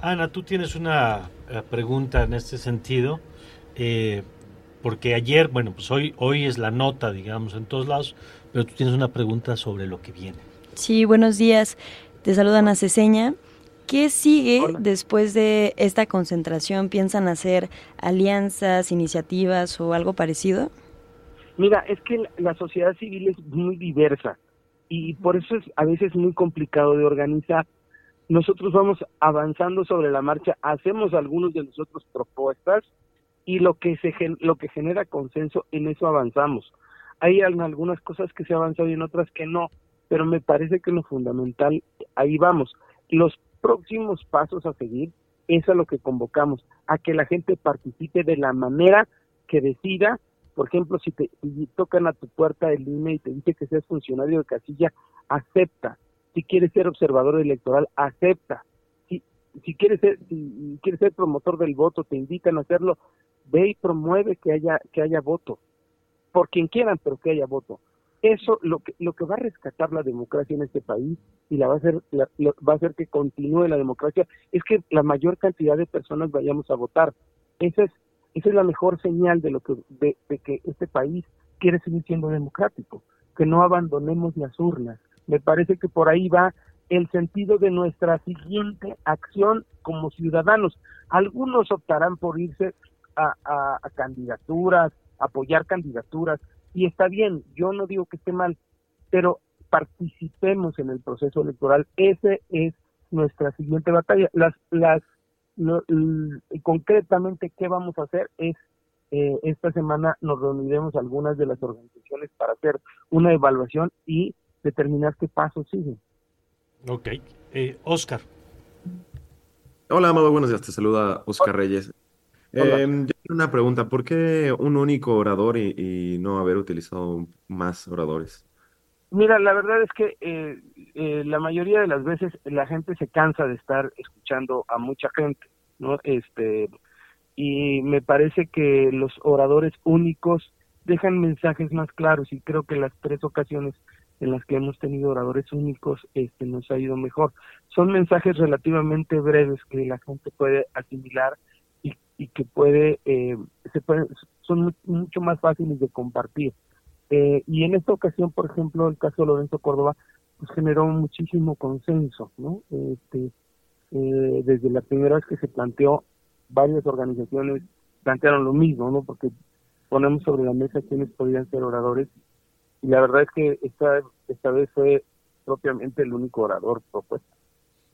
Ana, tú tienes una uh, pregunta en este sentido, eh, porque ayer, bueno, pues hoy, hoy es la nota, digamos, en todos lados, pero tú tienes una pregunta sobre lo que viene. Sí, buenos días. Te saludan a Ceseña. ¿Qué sigue Hola. después de esta concentración? ¿Piensan hacer alianzas, iniciativas o algo parecido? Mira, es que la sociedad civil es muy diversa y por eso es a veces muy complicado de organizar nosotros vamos avanzando sobre la marcha, hacemos algunos de nosotros propuestas y lo que se lo que genera consenso en eso avanzamos. Hay algunas cosas que se han avanzado y en otras que no, pero me parece que lo fundamental ahí vamos. Los próximos pasos a seguir es a lo que convocamos, a que la gente participe de la manera que decida Por ejemplo, si te si tocan a tu puerta el INE y te dice que seas funcionario de casilla, acepta. Si quieres ser observador electoral, acepta. Si, si quieres ser, si quieres ser promotor del voto, te invitan a hacerlo, ve y promueve que haya, que haya voto. Por quien quieran, pero que haya voto. Eso lo que, lo que va a rescatar la democracia en este país y la va a hacer la- lo- va a hacer que continúe la democracia es que la mayor cantidad de personas vayamos a votar. Esa es esa es la mejor señal de lo que de, de que este país quiere seguir siendo democrático, que no abandonemos las urnas. Me parece que por ahí va el sentido de nuestra siguiente acción como ciudadanos. Algunos optarán por irse a, candidaturas, apoyar candidaturas, y está bien, yo no digo que esté mal, pero participemos en el proceso electoral. Ese es nuestra siguiente batalla. Las, las, lo- concretamente, ¿qué vamos a hacer? Es eh, esta semana nos reuniremos algunas de las organizaciones para hacer una evaluación y determinar qué pasos siguen. Ok. Eh, Oscar. Hola, Amado, buenos días. Te saluda Oscar Reyes. Eh, yo tengo una pregunta. ¿Por qué un único orador y, y no haber utilizado más oradores? Mira, la verdad es que eh, eh, la mayoría de las veces la gente se cansa de estar escuchando a mucha gente, ¿no? Este, y me parece que los oradores únicos dejan mensajes más claros y creo que las tres ocasiones en las que hemos tenido oradores únicos este nos ha ido mejor. Son mensajes relativamente breves que la gente puede asimilar y, y que puede, eh, se puede, son mu- mucho más fáciles de compartir. Eh, y en esta ocasión, por ejemplo, el caso de Lorenzo Córdoba, pues generó muchísimo consenso, ¿no? Este, eh, desde la primera vez que se planteó, varias organizaciones plantearon lo mismo, ¿no? Porque ponemos sobre la mesa quienes podrían ser oradores y la verdad es que esta, esta vez fue propiamente el único orador propuesto.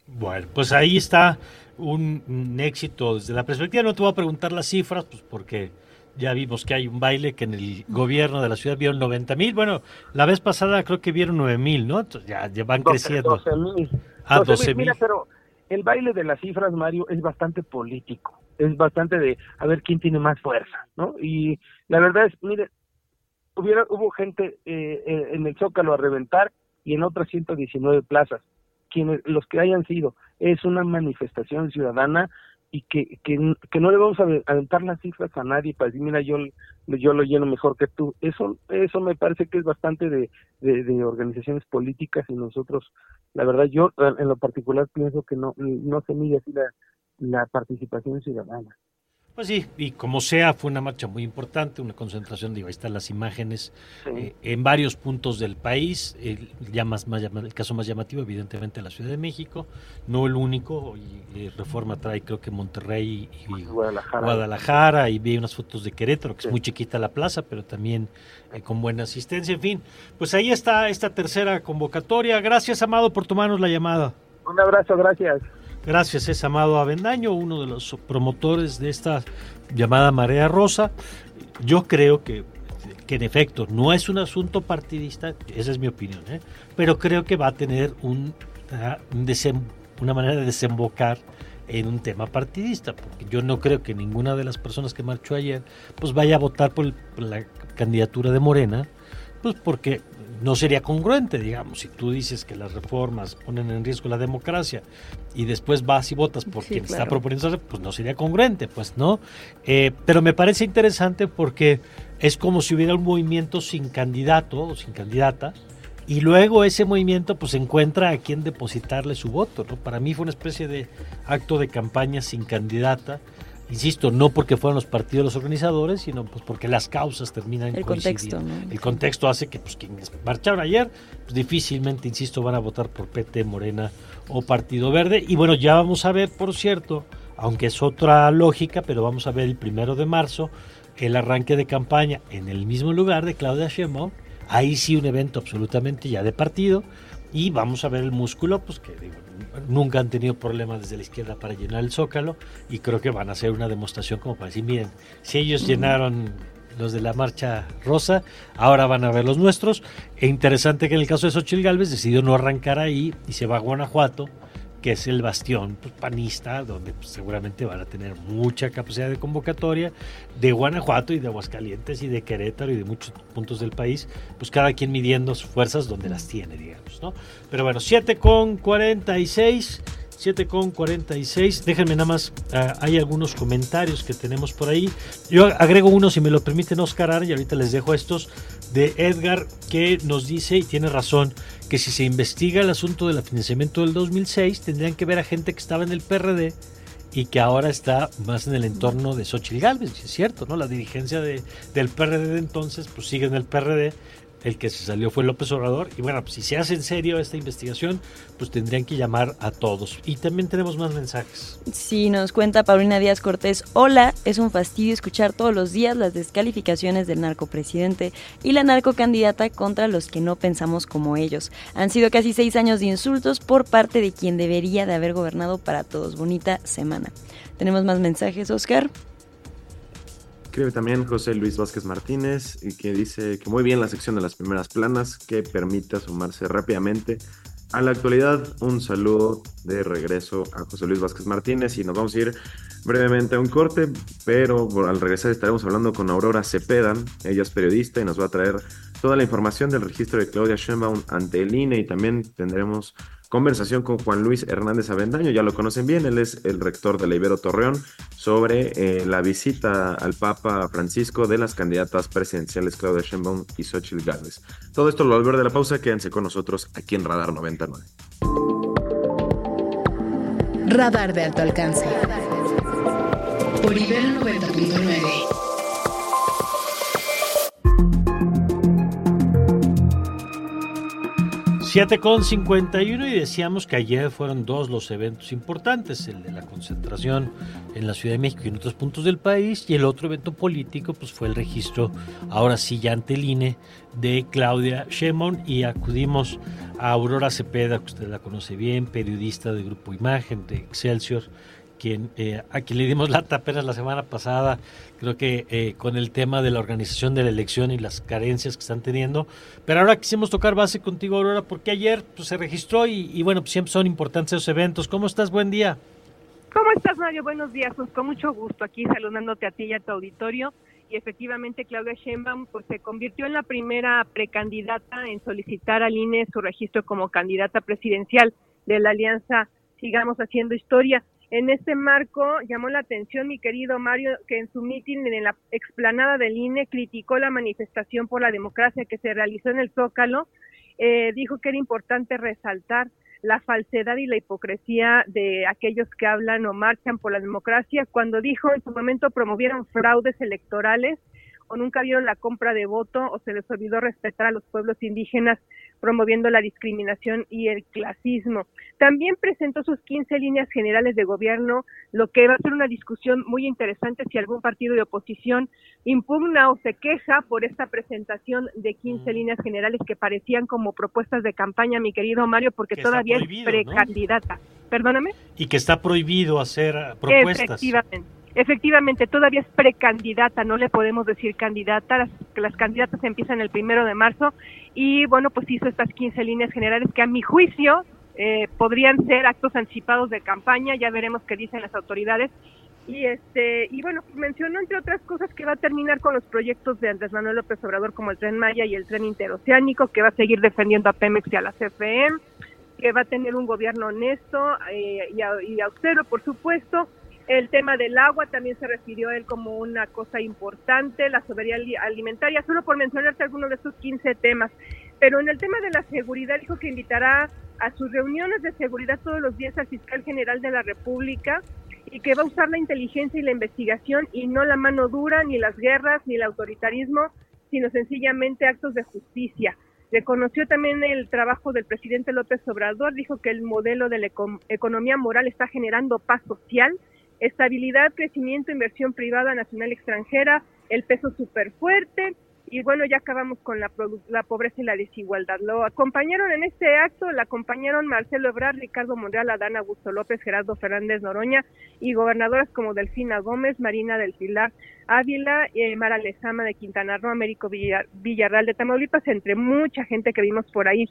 Bueno, pues ahí está un, un éxito desde la perspectiva. No te voy a preguntar las cifras, pues porque ya vimos que hay un baile que en el gobierno de la ciudad vieron 90 mil. Bueno, la vez pasada creo que vieron 9 mil, ¿no? Entonces ya, ya van creciendo. 12 mil. Ah, 12,000. 12 mil. Mira, pero el baile de las cifras, Mario, es bastante político. Es bastante de a ver quién tiene más fuerza, ¿no? Y la verdad es, mire, hubiera, hubo gente eh, eh, en el Zócalo a reventar y en otras 119 plazas. Quienes, los que hayan sido, es una manifestación ciudadana y que, que, no le vamos a aventar las cifras a nadie para decir, mira, yo, yo lo lleno mejor que tú. Eso eso me parece que es bastante de, de, organizaciones políticas y nosotros, la verdad, yo en lo particular pienso que no, no se mide así la participación ciudadana. Pues sí, y como sea, fue una marcha muy importante, una concentración, digo, ahí están las imágenes eh, en varios puntos del país, el, ya más, más el caso más llamativo, evidentemente, la Ciudad de México, no el único, y, eh, Reforma trae creo que Monterrey y Guadalajara. Guadalajara, y vi unas fotos de Querétaro, que es muy chiquita la plaza, pero también eh, con buena asistencia, en fin, pues ahí está esta tercera convocatoria, gracias Amado por tomarnos la llamada. Un abrazo, gracias. Gracias, es Amado Avendaño, uno de los promotores de esta llamada Marea Rosa. Yo creo que, en efecto no es un asunto partidista, esa es mi opinión, ¿eh? pero creo que va a tener un, ah, un desem- una manera de desembocar en un tema partidista, porque yo no creo que ninguna de las personas que marchó ayer pues vaya a votar por, el- por la candidatura de Morena, pues porque no sería congruente, digamos, si tú dices que las reformas ponen en riesgo la democracia y después vas y votas por Sí, quien está proponiendo, pues no sería congruente, pues no. Eh, pero me parece interesante porque es como si hubiera un movimiento sin candidato o sin candidata y luego ese movimiento pues encuentra a quien depositarle su voto, ¿no? Para mí fue una especie de acto de campaña sin candidata. Insisto, no porque fueran los partidos los organizadores, sino pues porque las causas terminan El coincidiendo. contexto, ¿no? El contexto hace que pues quienes marcharon ayer, pues difícilmente, insisto, van a votar por PT, Morena o Partido Verde. Y bueno, ya vamos a ver, por cierto, aunque es otra lógica, pero vamos a ver el primero de marzo el arranque de campaña en el mismo lugar de Claudia Sheinbaum. Ahí sí un evento absolutamente ya de partido y vamos a ver el músculo, pues que digo, nunca han tenido problemas desde la izquierda para llenar el zócalo y creo que van a hacer una demostración como para decir, miren, si ellos llenaron los de la marcha rosa, ahora van a ver los nuestros. E interesante que en el caso de Xochitl Galvez decidió no arrancar ahí y se va a Guanajuato que es el bastión panista, donde pues, seguramente van a tener mucha capacidad de convocatoria, de Guanajuato y de Aguascalientes y de Querétaro y de muchos puntos del país, pues cada quien midiendo sus fuerzas donde las tiene, digamos, ¿no? Pero bueno, 7 con 46. 7 con 46. Déjenme nada más, ah, hay algunos comentarios que tenemos por ahí. Yo agrego uno, si me lo permiten, Oscar y ahorita les dejo estos, de Edgar, que nos dice, y tiene razón, que si se investiga el asunto del financiamiento del 2006, tendrían que ver a gente que estaba en el PRD y que ahora está más en el entorno de Xochitl Gálvez, es cierto, ¿no? La dirigencia de, del PRD de entonces, pues sigue en el PRD el que se salió fue López Obrador. Y bueno, pues si se hace en serio esta investigación, pues tendrían que llamar a todos. Y también tenemos más mensajes. Sí, nos cuenta Paulina Díaz Cortés. Hola, es un fastidio escuchar todos los días las descalificaciones del narcopresidente y la narcocandidata contra los que no pensamos como ellos. Han sido casi seis años de insultos por parte de quien debería de haber gobernado para todos. Bonita semana. Tenemos más mensajes, Oscar. Escribe también José Luis Vázquez Martínez que dice que muy bien la sección de las primeras planas que permite sumarse rápidamente a la actualidad. Un saludo de regreso a José Luis Vázquez Martínez y nos vamos a ir brevemente a un corte, pero al regresar estaremos hablando con Aurora Cepeda. Ella es periodista y nos va a traer toda la información del registro de Claudia Sheinbaum ante el INE y también tendremos conversación con Juan Luis Hernández Avendaño, ya lo conocen bien, él es el rector de la Ibero Torreón, sobre eh, la visita al Papa Francisco de las candidatas presidenciales Claudia Sheinbaum y Xochitl Gálvez. Todo esto lo volver de la pausa, quédense con nosotros aquí en Radar 99. Radar de alto alcance. Por Ibero 90.9. 7 con 51 y decíamos que ayer fueron dos los eventos importantes, el de la concentración en la Ciudad de México y en otros puntos del país y el otro evento político pues fue el registro, ahora sí ya ante el INE, de Claudia Sheinbaum y acudimos a Aurora Cepeda, que usted la conoce bien, periodista de Grupo Imagen, de Excelsior, quien, eh, a quien le dimos la apenas la semana pasada, creo que eh, con el tema de la organización de la elección y las carencias que están teniendo. Pero ahora quisimos tocar base contigo, Aurora, porque ayer pues, se registró y, bueno, pues, siempre son importantes esos eventos. ¿Cómo estás? Buen día. ¿Cómo estás, Mario? Buenos días. Pues con mucho gusto aquí saludándote a ti y a tu auditorio. Y efectivamente, Claudia Sheinbaum pues, se convirtió en la primera precandidata en solicitar al INE su registro como candidata presidencial de la alianza Sigamos Haciendo Historia. En este marco llamó la atención mi querido Mario que en su mitin en la explanada del INE criticó la manifestación por la democracia que se realizó en el Zócalo. Eh, dijo que era importante resaltar la falsedad y la hipocresía de aquellos que hablan o marchan por la democracia, cuando dijo en su momento promovieron fraudes electorales o nunca vieron la compra de voto o se les olvidó respetar a los pueblos indígenas promoviendo la discriminación y el clasismo. También presentó sus 15 líneas generales de gobierno, lo que va a ser una discusión muy interesante si algún partido de oposición impugna o se queja por esta presentación de 15 mm. líneas generales que parecían como propuestas de campaña, mi querido Mario, porque todavía es precandidata. Perdóname. Y que está prohibido hacer propuestas. Efectivamente. Efectivamente, todavía es precandidata, no le podemos decir candidata, las, las candidatas empiezan el primero de marzo y bueno, pues hizo estas 15 líneas generales que a mi juicio eh, podrían ser actos anticipados de campaña, ya veremos qué dicen las autoridades. Y este y bueno, mencionó entre otras cosas que va a terminar con los proyectos de Andrés Manuel López Obrador como el Tren Maya y el Tren Interoceánico, que va a seguir defendiendo a Pemex y a la CFE, que va a tener un gobierno honesto eh, y, y austero, por supuesto, el tema del agua también se refirió a él como una cosa importante, la soberanía alimentaria, solo por mencionarte algunos de esos 15 temas. Pero en el tema de la seguridad dijo que invitará a sus reuniones de seguridad todos los días al fiscal general de la República y que va a usar la inteligencia y la investigación y no la mano dura, ni las guerras, ni el autoritarismo, sino sencillamente actos de justicia. Reconoció también el trabajo del presidente López Obrador, dijo que el modelo de la economía moral está generando paz social estabilidad, crecimiento, inversión privada, nacional, extranjera, el peso súper fuerte y bueno, ya acabamos con la, la pobreza y la desigualdad. Lo acompañaron en este acto, la acompañaron Marcelo Ebrard, Ricardo Monreal, Adán Augusto López, Gerardo Fernández Noroña y gobernadoras como Delfina Gómez, Marina del Pilar Ávila, eh, Mara Lezama de Quintana Roo, Américo Villarreal de Tamaulipas, entre mucha gente que vimos por ahí.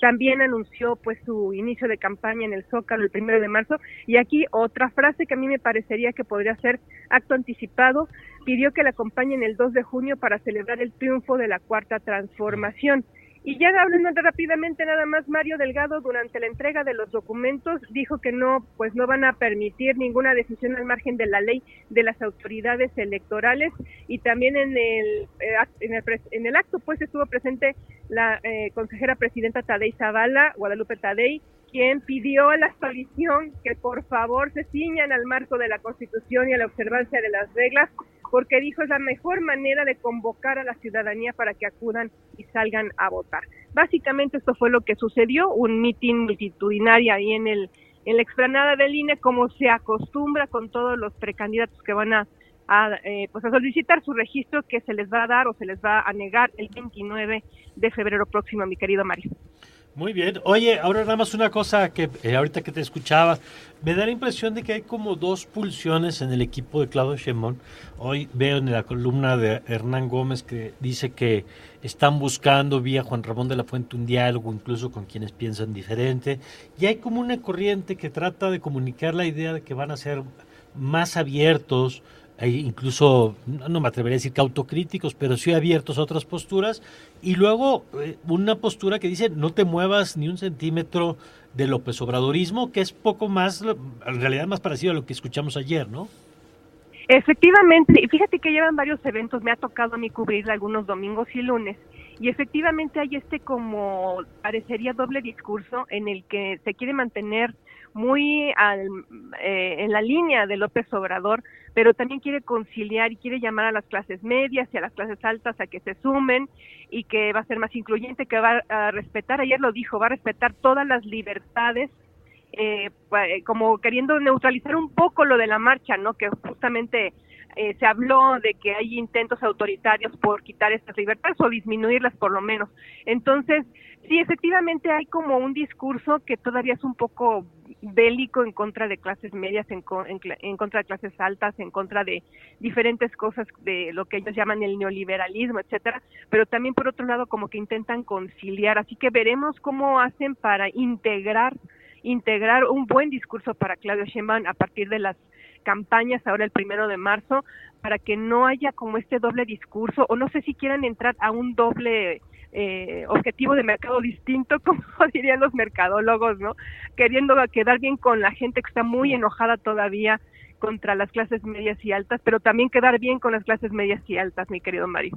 También anunció pues su inicio de campaña en el Zócalo el primero de marzo y aquí otra frase que a mí me parecería que podría ser acto anticipado pidió que la acompañen el 2 de junio para celebrar el triunfo de la cuarta transformación. Y ya hablando rápidamente nada más, Mario Delgado durante la entrega de los documentos dijo que no, pues no van a permitir ninguna decisión al margen de la ley de las autoridades electorales. Y también en el, eh, en el, acto pues estuvo presente la eh, consejera presidenta Tadei Zavala, Guadalupe Tadei, quien pidió a la coalición que por favor se ciñan al marco de la Constitución y a la observancia de las reglas, porque dijo es la mejor manera de convocar a la ciudadanía para que acudan y salgan a votar. Básicamente esto fue lo que sucedió, un mitin multitudinario ahí en el en la explanada del INE, como se acostumbra con todos los precandidatos que van a, eh, pues a solicitar su registro que se les va a dar o se les va a negar el 29 de febrero próximo, mi querido Mario. Muy bien. Oye, ahora nada más una cosa que eh, ahorita que te escuchaba, me da la impresión de que hay como dos pulsiones en el equipo de Claudio Sheinbaum. Hoy veo en la columna de Hernán Gómez que dice que están buscando vía Juan Ramón de la Fuente un diálogo incluso con quienes piensan diferente. Y hay como una corriente que trata de comunicar la idea de que van a ser más abiertos, incluso, no me atrevería a decir que autocríticos, pero sí abiertos a otras posturas, y luego eh, una postura que dice no te muevas ni un centímetro de López Obradorismo, que es poco más, en realidad más parecido a lo que escuchamos ayer, ¿no? Efectivamente, y fíjate que llevan varios eventos, me ha tocado a mí cubrir algunos domingos y lunes, y efectivamente hay este como parecería doble discurso en el que se quiere mantener muy eh, en la línea de López Obrador, pero también quiere conciliar y quiere llamar a las clases medias y a las clases altas a que se sumen y que va a ser más incluyente, que va a respetar, ayer lo dijo, va a respetar todas las libertades eh, eh, como queriendo neutralizar un poco lo de la marcha, ¿no? Que justamente eh, se habló de que hay intentos autoritarios por quitar estas libertades o disminuirlas por lo menos. Entonces, sí, efectivamente hay como un discurso que todavía es un poco bélico en contra de clases medias, en, en, contra de clases altas, en contra de diferentes cosas de lo que ellos llaman el neoliberalismo, etcétera, pero también por otro lado como que intentan conciliar, así que veremos cómo hacen para integrar integrar un buen discurso para Claudio Sheinbaum a partir de las campañas ahora el primero de marzo para que no haya como este doble discurso o no sé si quieran entrar a un doble eh, objetivo de mercado distinto, como dirían los mercadólogos, ¿no? Queriendo quedar bien con la gente que está muy enojada todavía contra las clases medias y altas, pero también quedar bien con las clases medias y altas, mi querido Mario.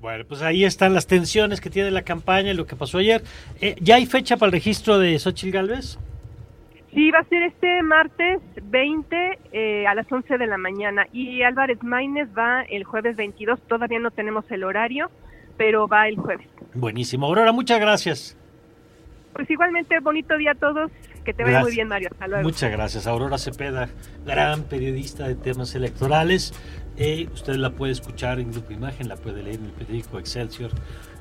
Bueno, pues ahí están las tensiones que tiene la campaña y lo que pasó ayer. Eh, ¿Ya hay fecha para el registro de Xochitl Galvez? Sí, va a ser este martes 20 eh, a las 11 de la mañana y Álvarez Maínez va el jueves 22, todavía no tenemos el horario, pero va el jueves. Buenísimo, Aurora, muchas gracias. Pues igualmente, bonito día a todos, que te vaya muy bien Mario, hasta luego. Muchas gracias, Aurora Cepeda, gran periodista de temas electorales, eh, usted la puede escuchar en Grupo Imagen, la puede leer en el periódico Excelsior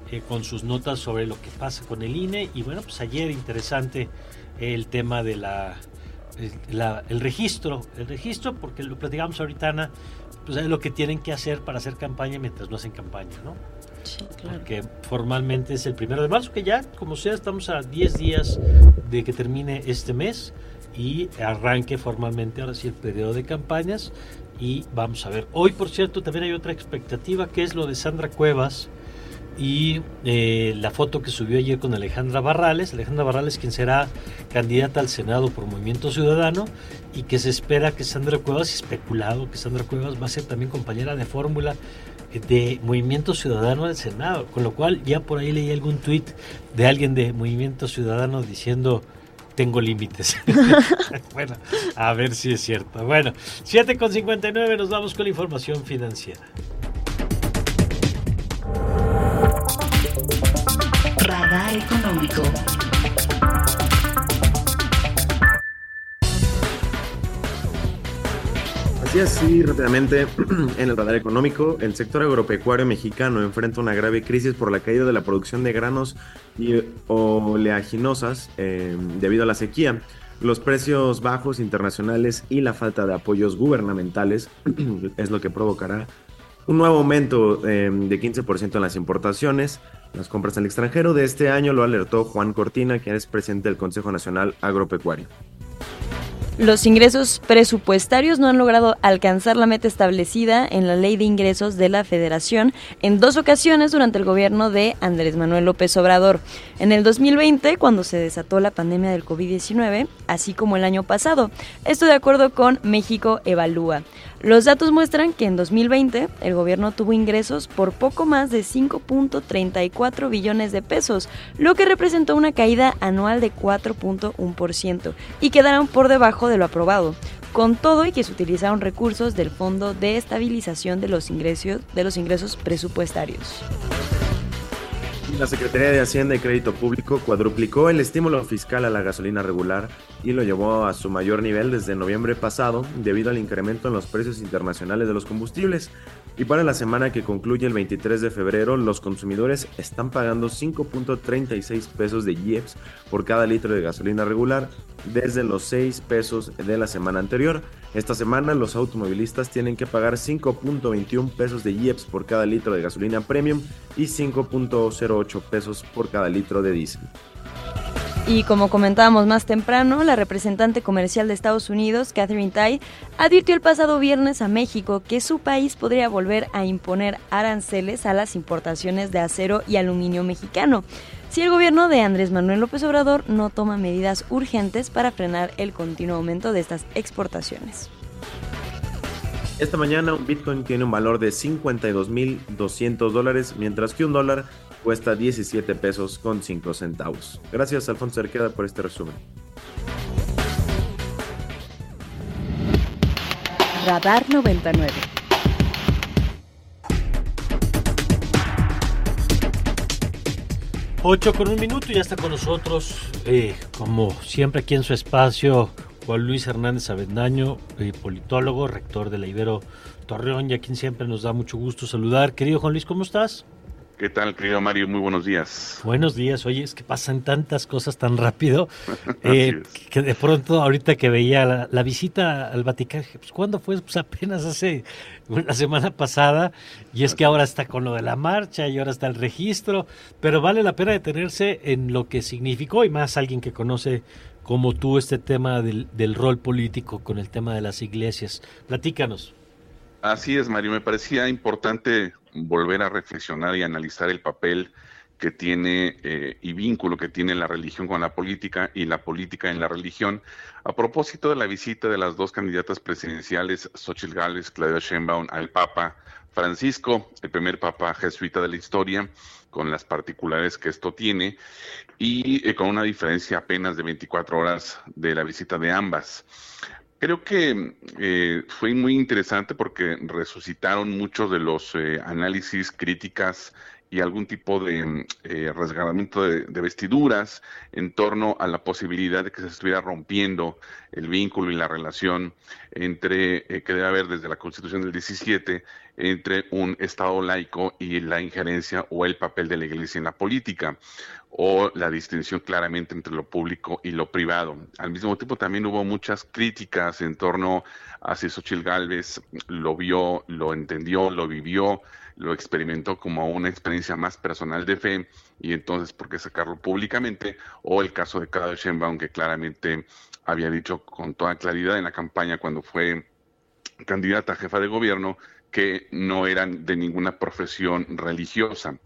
eh, con sus notas sobre lo que pasa con el INE y bueno, pues ayer interesante el tema de la, el registro, el registro, porque lo platicamos ahorita, Ana, pues es lo que tienen que hacer para hacer campaña mientras no hacen campaña, ¿no? Sí, claro. Porque formalmente es el primero de marzo, que ya, como sea, estamos a 10 días de que termine este mes y arranque formalmente ahora sí el periodo de campañas y vamos a ver. Hoy, por cierto, también hay otra expectativa que es lo de Sandra Cuevas y eh, la foto que subió ayer con Alejandra Barrales, Alejandra Barrales quien será candidata al Senado por Movimiento Ciudadano y que se espera que Sandra Cuevas, especulado que Sandra Cuevas va a ser también compañera de fórmula de Movimiento Ciudadano al Senado, con lo cual ya por ahí leí algún tuit de alguien de Movimiento Ciudadano diciendo tengo límites. bueno, a ver si es cierto. Bueno, 7 con 59 nos vamos con la información financiera. económico. Así así, rápidamente, en el radar económico, el sector agropecuario mexicano enfrenta una grave crisis por la caída de la producción de granos y oleaginosas eh, debido a la sequía. Los precios bajos internacionales y la falta de apoyos gubernamentales es lo que provocará un nuevo aumento eh, de 15% en las importaciones, las compras al extranjero de este año, lo alertó Juan Cortina, quien es presidente del Consejo Nacional Agropecuario. Los ingresos presupuestarios no han logrado alcanzar la meta establecida en la Ley de Ingresos de la Federación en dos ocasiones durante el gobierno de Andrés Manuel López Obrador. En el 2020, cuando se desató la pandemia del COVID-19, así como el año pasado. Esto de acuerdo con México Evalúa. Los datos muestran que en 2020 el gobierno tuvo ingresos por poco más de 5.34 billones de pesos, lo que representó una caída anual de 4.1% y quedaron por debajo de lo aprobado. Con todo y que se utilizaron recursos del Fondo de Estabilización de los Ingresos, de los ingresos Presupuestarios. La Secretaría de Hacienda y Crédito Público cuadruplicó el estímulo fiscal a la gasolina regular y lo llevó a su mayor nivel desde noviembre pasado debido al incremento en los precios internacionales de los combustibles. Y para la semana que concluye el 23 de febrero, los consumidores están pagando 5.36 pesos de IEPS por cada litro de gasolina regular desde los 6 pesos de la semana anterior. Esta semana los automovilistas tienen que pagar 5.21 pesos de IEPS por cada litro de gasolina premium y 5.08 pesos por cada litro de diésel. Y como comentábamos más temprano, la representante comercial de Estados Unidos, Catherine Tai, advirtió el pasado viernes a México que su país podría volver a imponer aranceles a las importaciones de acero y aluminio mexicano si el gobierno de Andrés Manuel López Obrador no toma medidas urgentes para frenar el continuo aumento de estas exportaciones. Esta mañana un Bitcoin tiene un valor de 52.200 dólares, mientras que un dólar cuesta 17 pesos con 5 centavos. Gracias Alfonso Cerqueda por este resumen. Radar 99. 8 con un minuto y ya está con nosotros, eh, como siempre aquí en su espacio, Juan Luis Hernández Avendaño, eh, politólogo, rector de la Ibero Torreón, y a quien siempre nos da mucho gusto saludar. Querido Juan Luis, ¿cómo estás? ¿Qué tal, querido Mario? Muy buenos días. Buenos días. Oye, es que pasan tantas cosas tan rápido eh, que de pronto, ahorita que veía la, visita al Vaticano, pues ¿cuándo fue? Pues apenas hace la semana pasada. Y es que ahora está con lo de la marcha y ahora está el registro. Pero vale la pena detenerse en lo que significó y más alguien que conoce como tú este tema del, del rol político con el tema de las iglesias. Platícanos. Así es, Mario. Me parecía importante volver a reflexionar y analizar el papel que tiene eh, y vínculo que tiene la religión con la política y la política en la religión. A propósito de la visita de las dos candidatas presidenciales, Xochitl Gálvez, Claudia Sheinbaum, al Papa Francisco, el primer Papa jesuita de la historia, con las particulares que esto tiene y eh, con una diferencia apenas de 24 horas de la visita de ambas. Creo que eh, fue muy interesante porque resucitaron muchos de los eh, análisis, críticas y algún tipo de eh, de, vestiduras en torno a la posibilidad de que se estuviera rompiendo el vínculo y la relación entre que debe haber desde la Constitución del 17 entre un Estado laico y la injerencia o el papel de la Iglesia en la política o la distinción claramente entre lo público y lo privado. Al mismo tiempo también hubo muchas críticas en torno a si Xochitl Galvez lo vio, lo entendió, lo vivió, lo experimentó como una experiencia más personal de fe y entonces por qué sacarlo públicamente o el caso de Claudia Sheinbaum que claramente había dicho con toda claridad en la campaña cuando fue candidata a jefa de gobierno que no eran de ninguna profesión religiosa.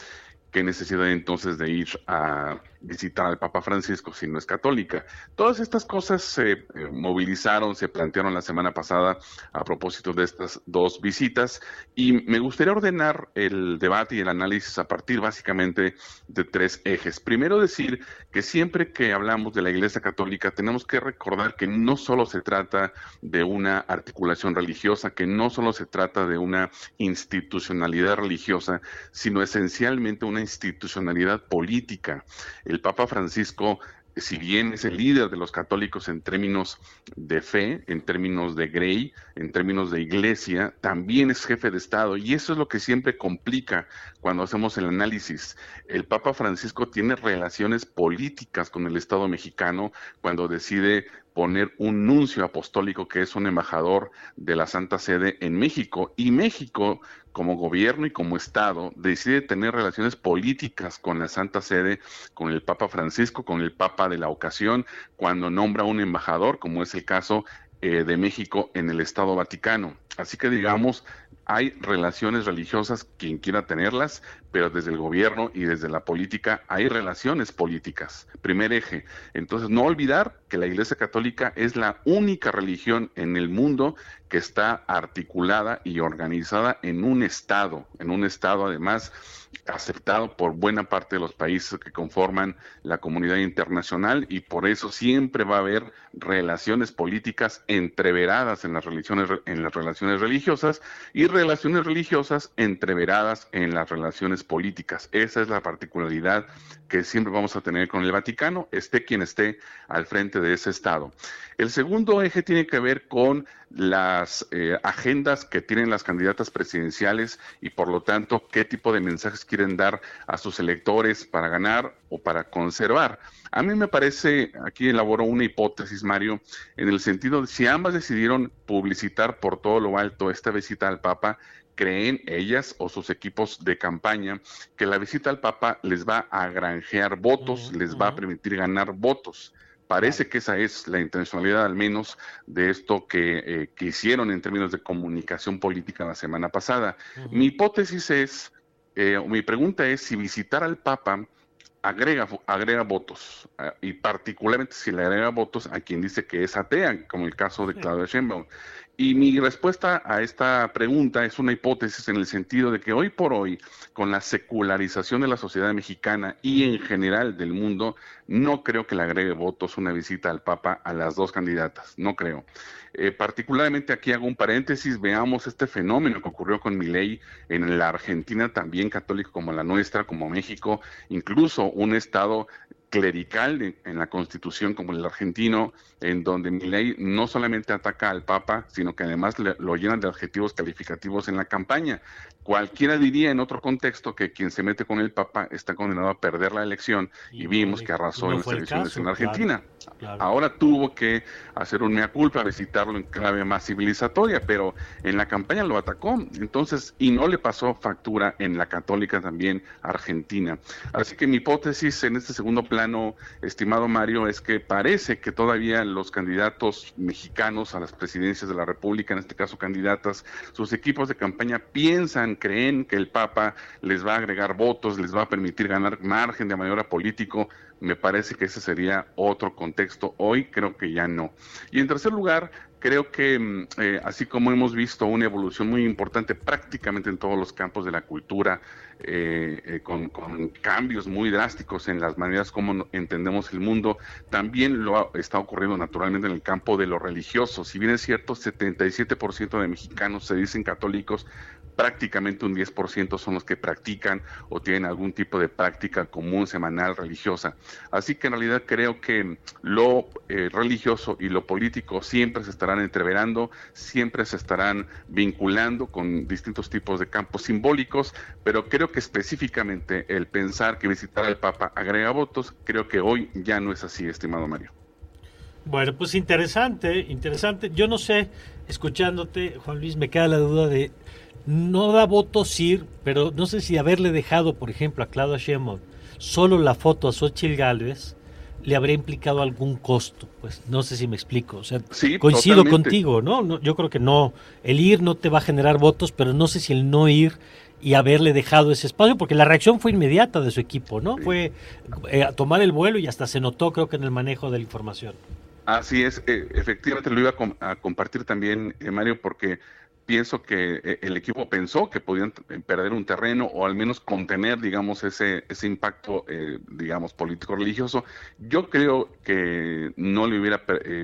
Qué necesidad entonces de ir a visitar al Papa Francisco si no es católica. Todas estas cosas se eh, movilizaron, se plantearon la semana pasada a propósito de estas dos visitas y me gustaría ordenar el debate y el análisis a partir básicamente de tres ejes. Primero decir que siempre que hablamos de la Iglesia Católica tenemos que recordar que no solo se trata de una articulación religiosa, que no solo se trata de una institucionalidad religiosa, sino esencialmente una institucionalidad política el Papa Francisco si bien es el líder de los católicos en términos de fe, en términos de grey, en términos de iglesia, también es jefe de Estado. Y eso es lo que siempre complica cuando hacemos el análisis. El Papa Francisco tiene relaciones políticas con el Estado mexicano cuando decide poner un nuncio apostólico que es un embajador de la Santa Sede en México. Y México, como gobierno y como Estado, decide tener relaciones políticas con la Santa Sede, con el Papa Francisco, con el Papa de la ocasión, cuando nombra un embajador, como es el caso eh, de México en el Estado Vaticano. Así que digamos, hay relaciones religiosas, quien quiera tenerlas, pero desde el gobierno y desde la política hay relaciones políticas. Primer eje. Entonces, no olvidar que la Iglesia Católica es la única religión en el mundo que está articulada y organizada en un Estado, en un Estado además aceptado por buena parte de los países que conforman la comunidad internacional y por eso siempre va a haber relaciones políticas entreveradas en las religiones en las relaciones religiosas y relaciones religiosas entreveradas en las relaciones políticas. Esa es la particularidad que siempre vamos a tener con el Vaticano, esté quien esté al frente de ese estado. El segundo eje tiene que ver con las eh, agendas que tienen las candidatas presidenciales y por lo tanto qué tipo de mensajes quieren dar a sus electores para ganar o para conservar. A mí me parece, aquí elaboró una hipótesis, Mario, en el sentido de si ambas decidieron publicitar por todo lo alto esta visita al Papa, creen ellas o sus equipos de campaña que la visita al Papa les va a granjear votos, les va a permitir ganar votos. Parece que esa es la intencionalidad al menos de esto que, eh, hicieron en términos de comunicación política la semana pasada. Mi hipótesis es, eh, mi pregunta es si visitar al Papa agrega, agrega votos, eh, y particularmente si le agrega votos a quien dice que es atea, como el caso de Claudia Sheinbaum. Y mi respuesta a esta pregunta es una hipótesis en el sentido de que hoy por hoy, con la secularización de la sociedad mexicana y en general del mundo, no creo que le agregue votos una visita al Papa a las dos candidatas, no creo. Eh, particularmente aquí hago un paréntesis, veamos este fenómeno que ocurrió con Milei en la Argentina, también católica como la nuestra, como México, incluso un estado clerical en, la constitución como el argentino, en donde mi ley no solamente ataca al Papa, sino que además lo llenan de adjetivos calificativos en la campaña. Cualquiera diría en otro contexto que quien se mete con el Papa está condenado a perder la elección y, vimos que arrasó en las elecciones en Argentina. Ahora tuvo que hacer un mea culpa, visitarlo en clave más civilizatoria, pero en la campaña lo atacó, entonces, y no le pasó factura en la católica también argentina. Así que mi hipótesis en este segundo estimado Mario, es que parece que todavía los candidatos mexicanos a las presidencias de la República, en este caso candidatas, sus equipos de campaña piensan, creen que el Papa les va a agregar votos, les va a permitir ganar margen de maniobra político. Me parece que ese sería otro contexto. Hoy creo que ya no. Y en tercer lugar, creo que mm, eh, así como hemos visto una evolución muy importante prácticamente en todos los campos de la cultura, eh, eh, con, cambios muy drásticos en las maneras como entendemos el mundo, también lo está ocurriendo naturalmente en el campo de lo religioso. Si bien es cierto, 77% de mexicanos se dicen católicos, prácticamente un 10% son los que practican o tienen algún tipo de práctica común, semanal, religiosa. Así que en realidad creo que lo religioso y lo político siempre se estará entreverando, siempre se estarán vinculando con distintos tipos de campos simbólicos, pero creo que específicamente el pensar que visitar al Papa agrega votos, creo que hoy ya no es así, estimado Mario. Bueno, pues interesante, interesante. Yo no sé, escuchándote, Juan Luis, me queda la duda de, no da votos ir, pero no sé si haberle dejado, por ejemplo, a Claudia Sheinbaum solo la foto a Xochitl Gálvez, le habría implicado algún costo. Pues no sé si me explico. O sea, coincido contigo, ¿no? ¿no? Yo creo que no. El ir no te va a generar votos, pero no sé si el no ir y haberle dejado ese espacio, porque la reacción fue inmediata de su equipo, ¿no? Fue eh, tomar el vuelo y hasta se notó, creo que en el manejo de la información. Así es, eh, efectivamente lo iba a, compartir también, eh, Mario, porque pienso que eh, el equipo pensó que podían eh, perder un terreno o al menos contener, digamos, ese, ese impacto, eh, digamos, político-religioso. Yo creo que no le hubiera,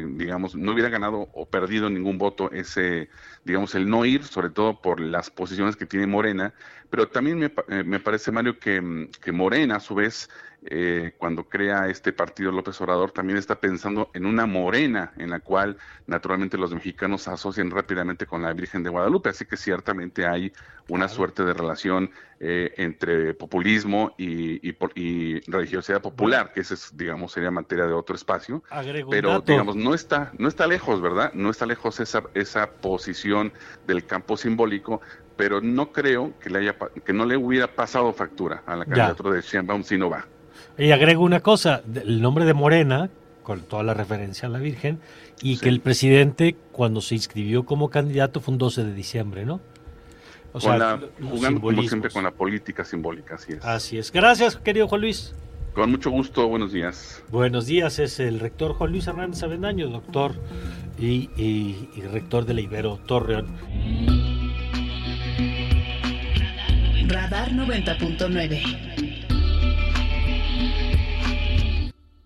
digamos, no hubiera ganado o perdido ningún voto ese, digamos, el no ir, sobre todo por las posiciones que tiene Morena, pero también me, me parece, Mario, que, que Morena, a su vez, eh, cuando crea este partido López Obrador, también está pensando en una morena en la cual naturalmente los mexicanos se asocian rápidamente con la Virgen de Guadalupe, así que ciertamente hay una suerte de relación eh, entre populismo y, y, religiosidad popular, que ese es, digamos, sería materia de otro espacio. pero, digamos, no está, no está lejos, ¿verdad? No está lejos esa, esa posición del campo simbólico, pero no creo que, le haya, que no le hubiera pasado factura a la candidatura de Sheinbaum si no va. Y agrego una cosa, el nombre de Morena, con toda la referencia a la Virgen, y que el presidente, cuando se inscribió como candidato, fue un 12 de diciembre, ¿no? O sea, jugando como siempre con la política simbólica, así es. Así es. Gracias, querido Juan Luis. Con mucho gusto, buenos días. Buenos días, es el rector Juan Luis Hernández Avendaño, doctor y, y rector de la Ibero Torreón. Radar 90.9